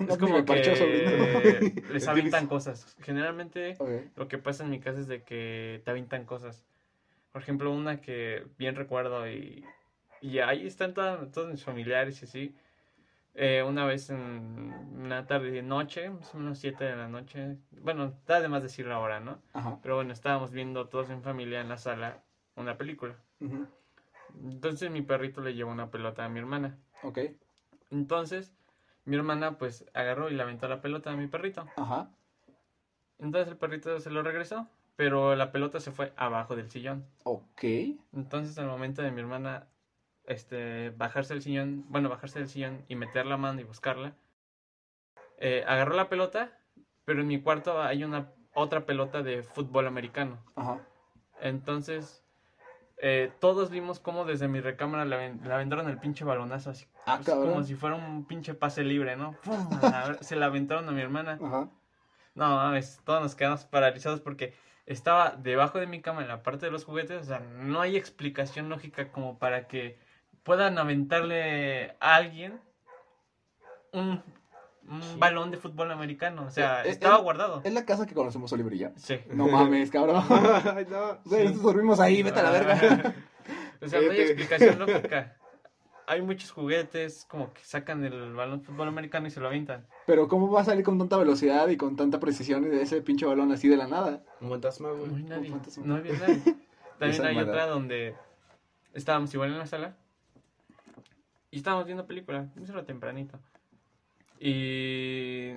No, [laughs] es como que sobrino. [laughs] les avientan cosas. Generalmente Ok. lo que pasa en mi casa es de que te avientan cosas. Por ejemplo, una que bien recuerdo y, y ahí están todas- todos mis familiares y así. Eh, una vez en una tarde de noche, más o menos 7 de la noche. Bueno, está de más decir la hora, ¿no? Ajá. Pero bueno, estábamos viendo todos en familia en la sala una película. ujú, Entonces mi perrito le llevó una pelota a mi hermana. Ok. Entonces mi hermana pues agarró y le aventó la pelota a mi perrito. Ajá. Entonces el perrito se lo regresó, pero la pelota se fue abajo del sillón. Ok. Entonces al momento de mi hermana este bajarse del sillón, bueno, bajarse del sillón y meter la mano y buscarla, eh, agarró la pelota, pero en mi cuarto hay una otra pelota de fútbol americano. Ajá. Entonces eh, todos vimos cómo desde mi recámara le, aven- le aventaron el pinche balonazo así. Ah, pues, como si fuera un pinche pase libre, ¿no? ¡Pum! La- Se la aventaron a mi hermana. Ajá. No mames, todos nos quedamos paralizados porque estaba debajo de mi cama en la parte de los juguetes. O sea, no hay explicación lógica como para que puedan aventarle a alguien un, un Sí. balón de fútbol americano. O sea, Eh, eh, estaba eh, guardado. Es la casa que conocemos Oliver y yo. Sí. No mames, cabrón. [laughs] Ay, no. Güey, nosotros dormimos ahí, vete a la verga. [laughs] o sea, no hay explicación lógica. Hay muchos juguetes como que sacan el balón de fútbol americano y se lo avientan. Pero ¿cómo va a salir con tanta velocidad y con tanta precisión de ese pinche balón así de la nada? Un fantasma, No hay güey. nadie. fantasma. No había nadie. [laughs] También hay maldad. otra donde estábamos igual en la sala y estábamos viendo película. Eso era tempranito. Y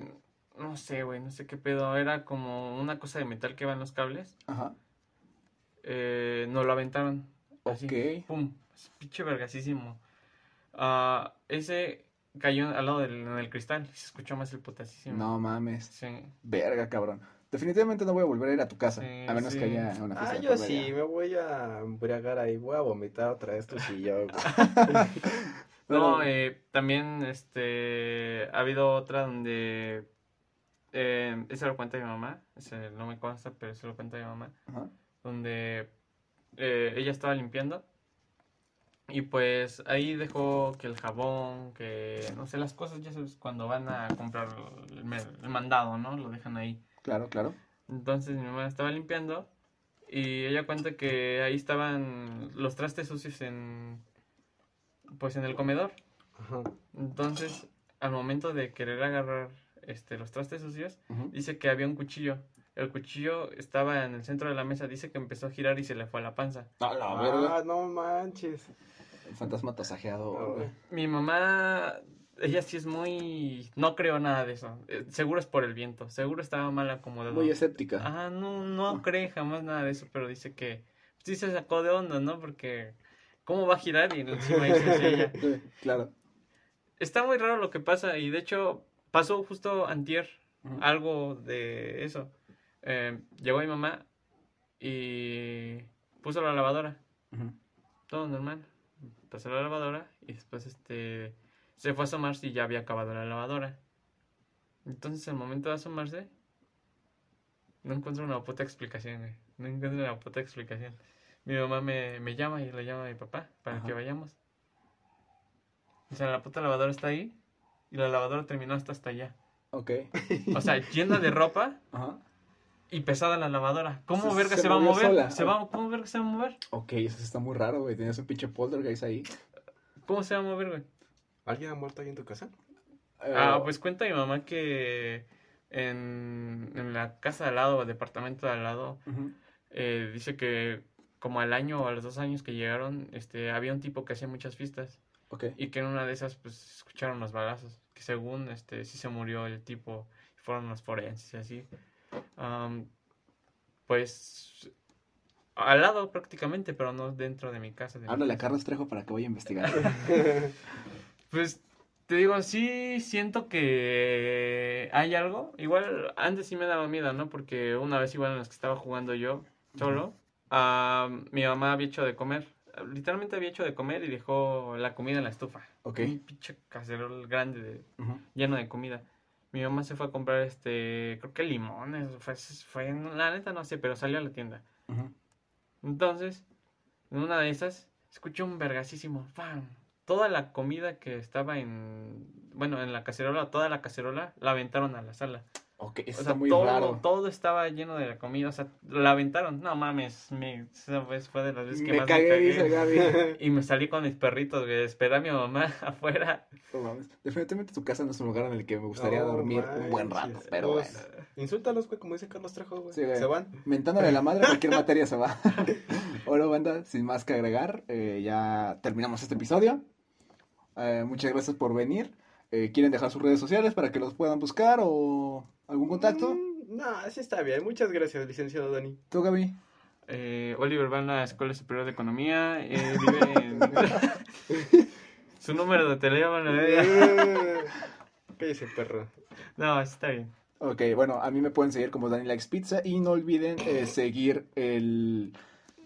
no sé, güey, no sé qué pedo. Era como una cosa de metal que va en los cables. Ajá. Eh, nos lo aventaron. Así, Ok. Pum. Pinche vergasísimo. Ah, ese cayó al lado del en el cristal. y Se escuchó más el putasísimo. No mames. Sí. Verga, cabrón. Definitivamente no voy a volver a ir a tu casa. Sí, a menos sí. que haya una fiesta. Ah, yo sí, me voy a embriagar ahí, voy a vomitar otra vez tu sillón. [laughs] [laughs] No, eh, también este ha habido otra donde eh, esa lo cuenta mi mamá, ese no me consta, pero se lo cuenta mi mamá, Ajá. donde eh, ella estaba limpiando y pues ahí dejó que el jabón, que no sé, las cosas, ya sabes, cuando van a comprar el mandado, ¿no? Lo dejan ahí. Claro, claro. Entonces mi mamá estaba limpiando y ella cuenta que ahí estaban los trastes sucios en pues en el comedor. Ajá. Entonces, al momento de querer agarrar este los trastes sucios, Ujú. dice que había un cuchillo. El cuchillo estaba en el centro de la mesa, dice que empezó a girar y se le fue a la panza. A la verga. Ah, no manches. El fantasma tasajeado. No. Mi mamá, ella sí es muy no creo nada de eso. Eh, seguro es por el viento, seguro estaba mal acomodado. Muy escéptica. Ah, no, no cree jamás nada de eso, pero dice que sí se sacó de onda, ¿no? Porque, ¿cómo va a girar? Y encima dice ella. [laughs] Claro. está muy raro lo que pasa y de hecho pasó justo antier algo de eso. Eh, llegó mi mamá y puso la lavadora, todo normal. Pasó la lavadora y después este se fue a asomarse y ya había acabado la lavadora. Entonces al momento de asomarse no encuentro una puta explicación, güey. No encuentro una puta explicación. Mi mamá me, me llama y le llama a mi papá para Ajá. que vayamos. O sea, la puta lavadora está ahí y la lavadora terminó hasta hasta allá. Ok. O sea, llena de ropa [laughs] Ajá. y pesada la lavadora. ¿Cómo Se- verga se se, va a mover? sola. ¿Se va, ¿Cómo verga se va a mover? Ok, eso está muy raro, güey. Tenías un pinche poltergeist ahí. ¿Cómo se va a mover, güey? ¿Alguien ha muerto ahí en tu casa? Ah, Eh, pues cuenta mi mamá que en, en la casa de al lado, o el departamento de al lado, eh, dice que como al año o a los dos años que llegaron, este, había un tipo que hacía muchas fiestas Ok. y que en una de esas, pues, escucharon los balazos, que según, este, sí se murió el tipo, fueron los forenses y así. Am, pues, al lado prácticamente, pero no dentro de mi casa. de mi Háblale a. Carlos Trejo para que vaya a investigar. [laughs] [laughs] Pues te digo, sí siento que hay algo. Igual antes sí me daba miedo, ¿no? Porque una vez igual en las que estaba jugando yo solo, mi mamá había hecho de comer. Literalmente había hecho de comer y dejó la comida en la estufa. Ok. Un pinche cacerol grande de- lleno de comida. Mi mamá se fue a comprar este, creo que limones, fue, fue, la neta no sé, pero salió a la tienda. Entonces, en una de esas, escuché un vergasísimo ¡pam! Toda la comida que estaba en, bueno, en la cacerola, toda la cacerola, la aventaron a la sala. Eso O está sea, muy todo, raro. todo estaba lleno de la comida, o sea, la aventaron. No mames, me, esa vez fue de las veces que Me más cagué, me dice cagué. Gaby. [laughs] Y me salí con mis perritos, güey, esperé a mi mamá [laughs] afuera. No mames. Definitivamente tu casa no es un lugar en el que me gustaría No dormir un buen rato, pero Pues, bueno. Insúltalos, güey, como dice Carlos Trejo, güey. Sí, güey. Se van. Mentándole la madre, cualquier [laughs] materia se va. Bueno, banda, sin más que agregar, eh, ya terminamos este episodio. Eh, muchas gracias por venir. Eh, ¿Quieren dejar sus redes sociales para que los puedan buscar o algún contacto? Mm, no, así está bien. Muchas gracias, licenciado Dani. ¿Tú, Gaby? Eh, Oliver va a la Escuela Superior de Economía, eh, vive en... [laughs] Su número de teléfono, eh. [laughs] Cállese, perro. No, está bien. Ok, bueno, a mí me pueden seguir como Dani Likes Pizza y no olviden eh, seguir el,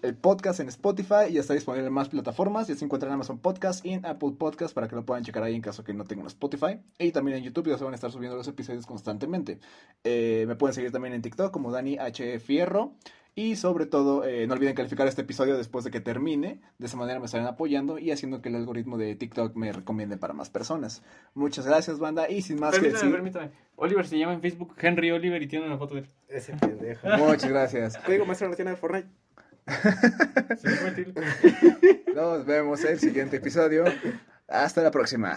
el podcast en Spotify. Ya está disponible en más plataformas. Ya se encuentra en Amazon Podcast y en Apple Podcast para que lo puedan checar ahí en caso que no tengan Spotify. Y también en YouTube ya se van a estar subiendo los episodios constantemente. Eh, me pueden seguir también en TikTok como Dani H. Fierro. Y sobre todo, eh, no olviden calificar este episodio después de que termine. De esa manera me estarán apoyando y haciendo que el algoritmo de TikTok me recomiende para más personas. Muchas gracias, banda. Y sin más que Permítame, decir, permítame. Oliver se llama en Facebook Henry Oliver y tiene una foto de él. Ese pendejo. muchas gracias. Código maestro en la tienda de Fortnite. Nos vemos en el siguiente episodio. Hasta la próxima.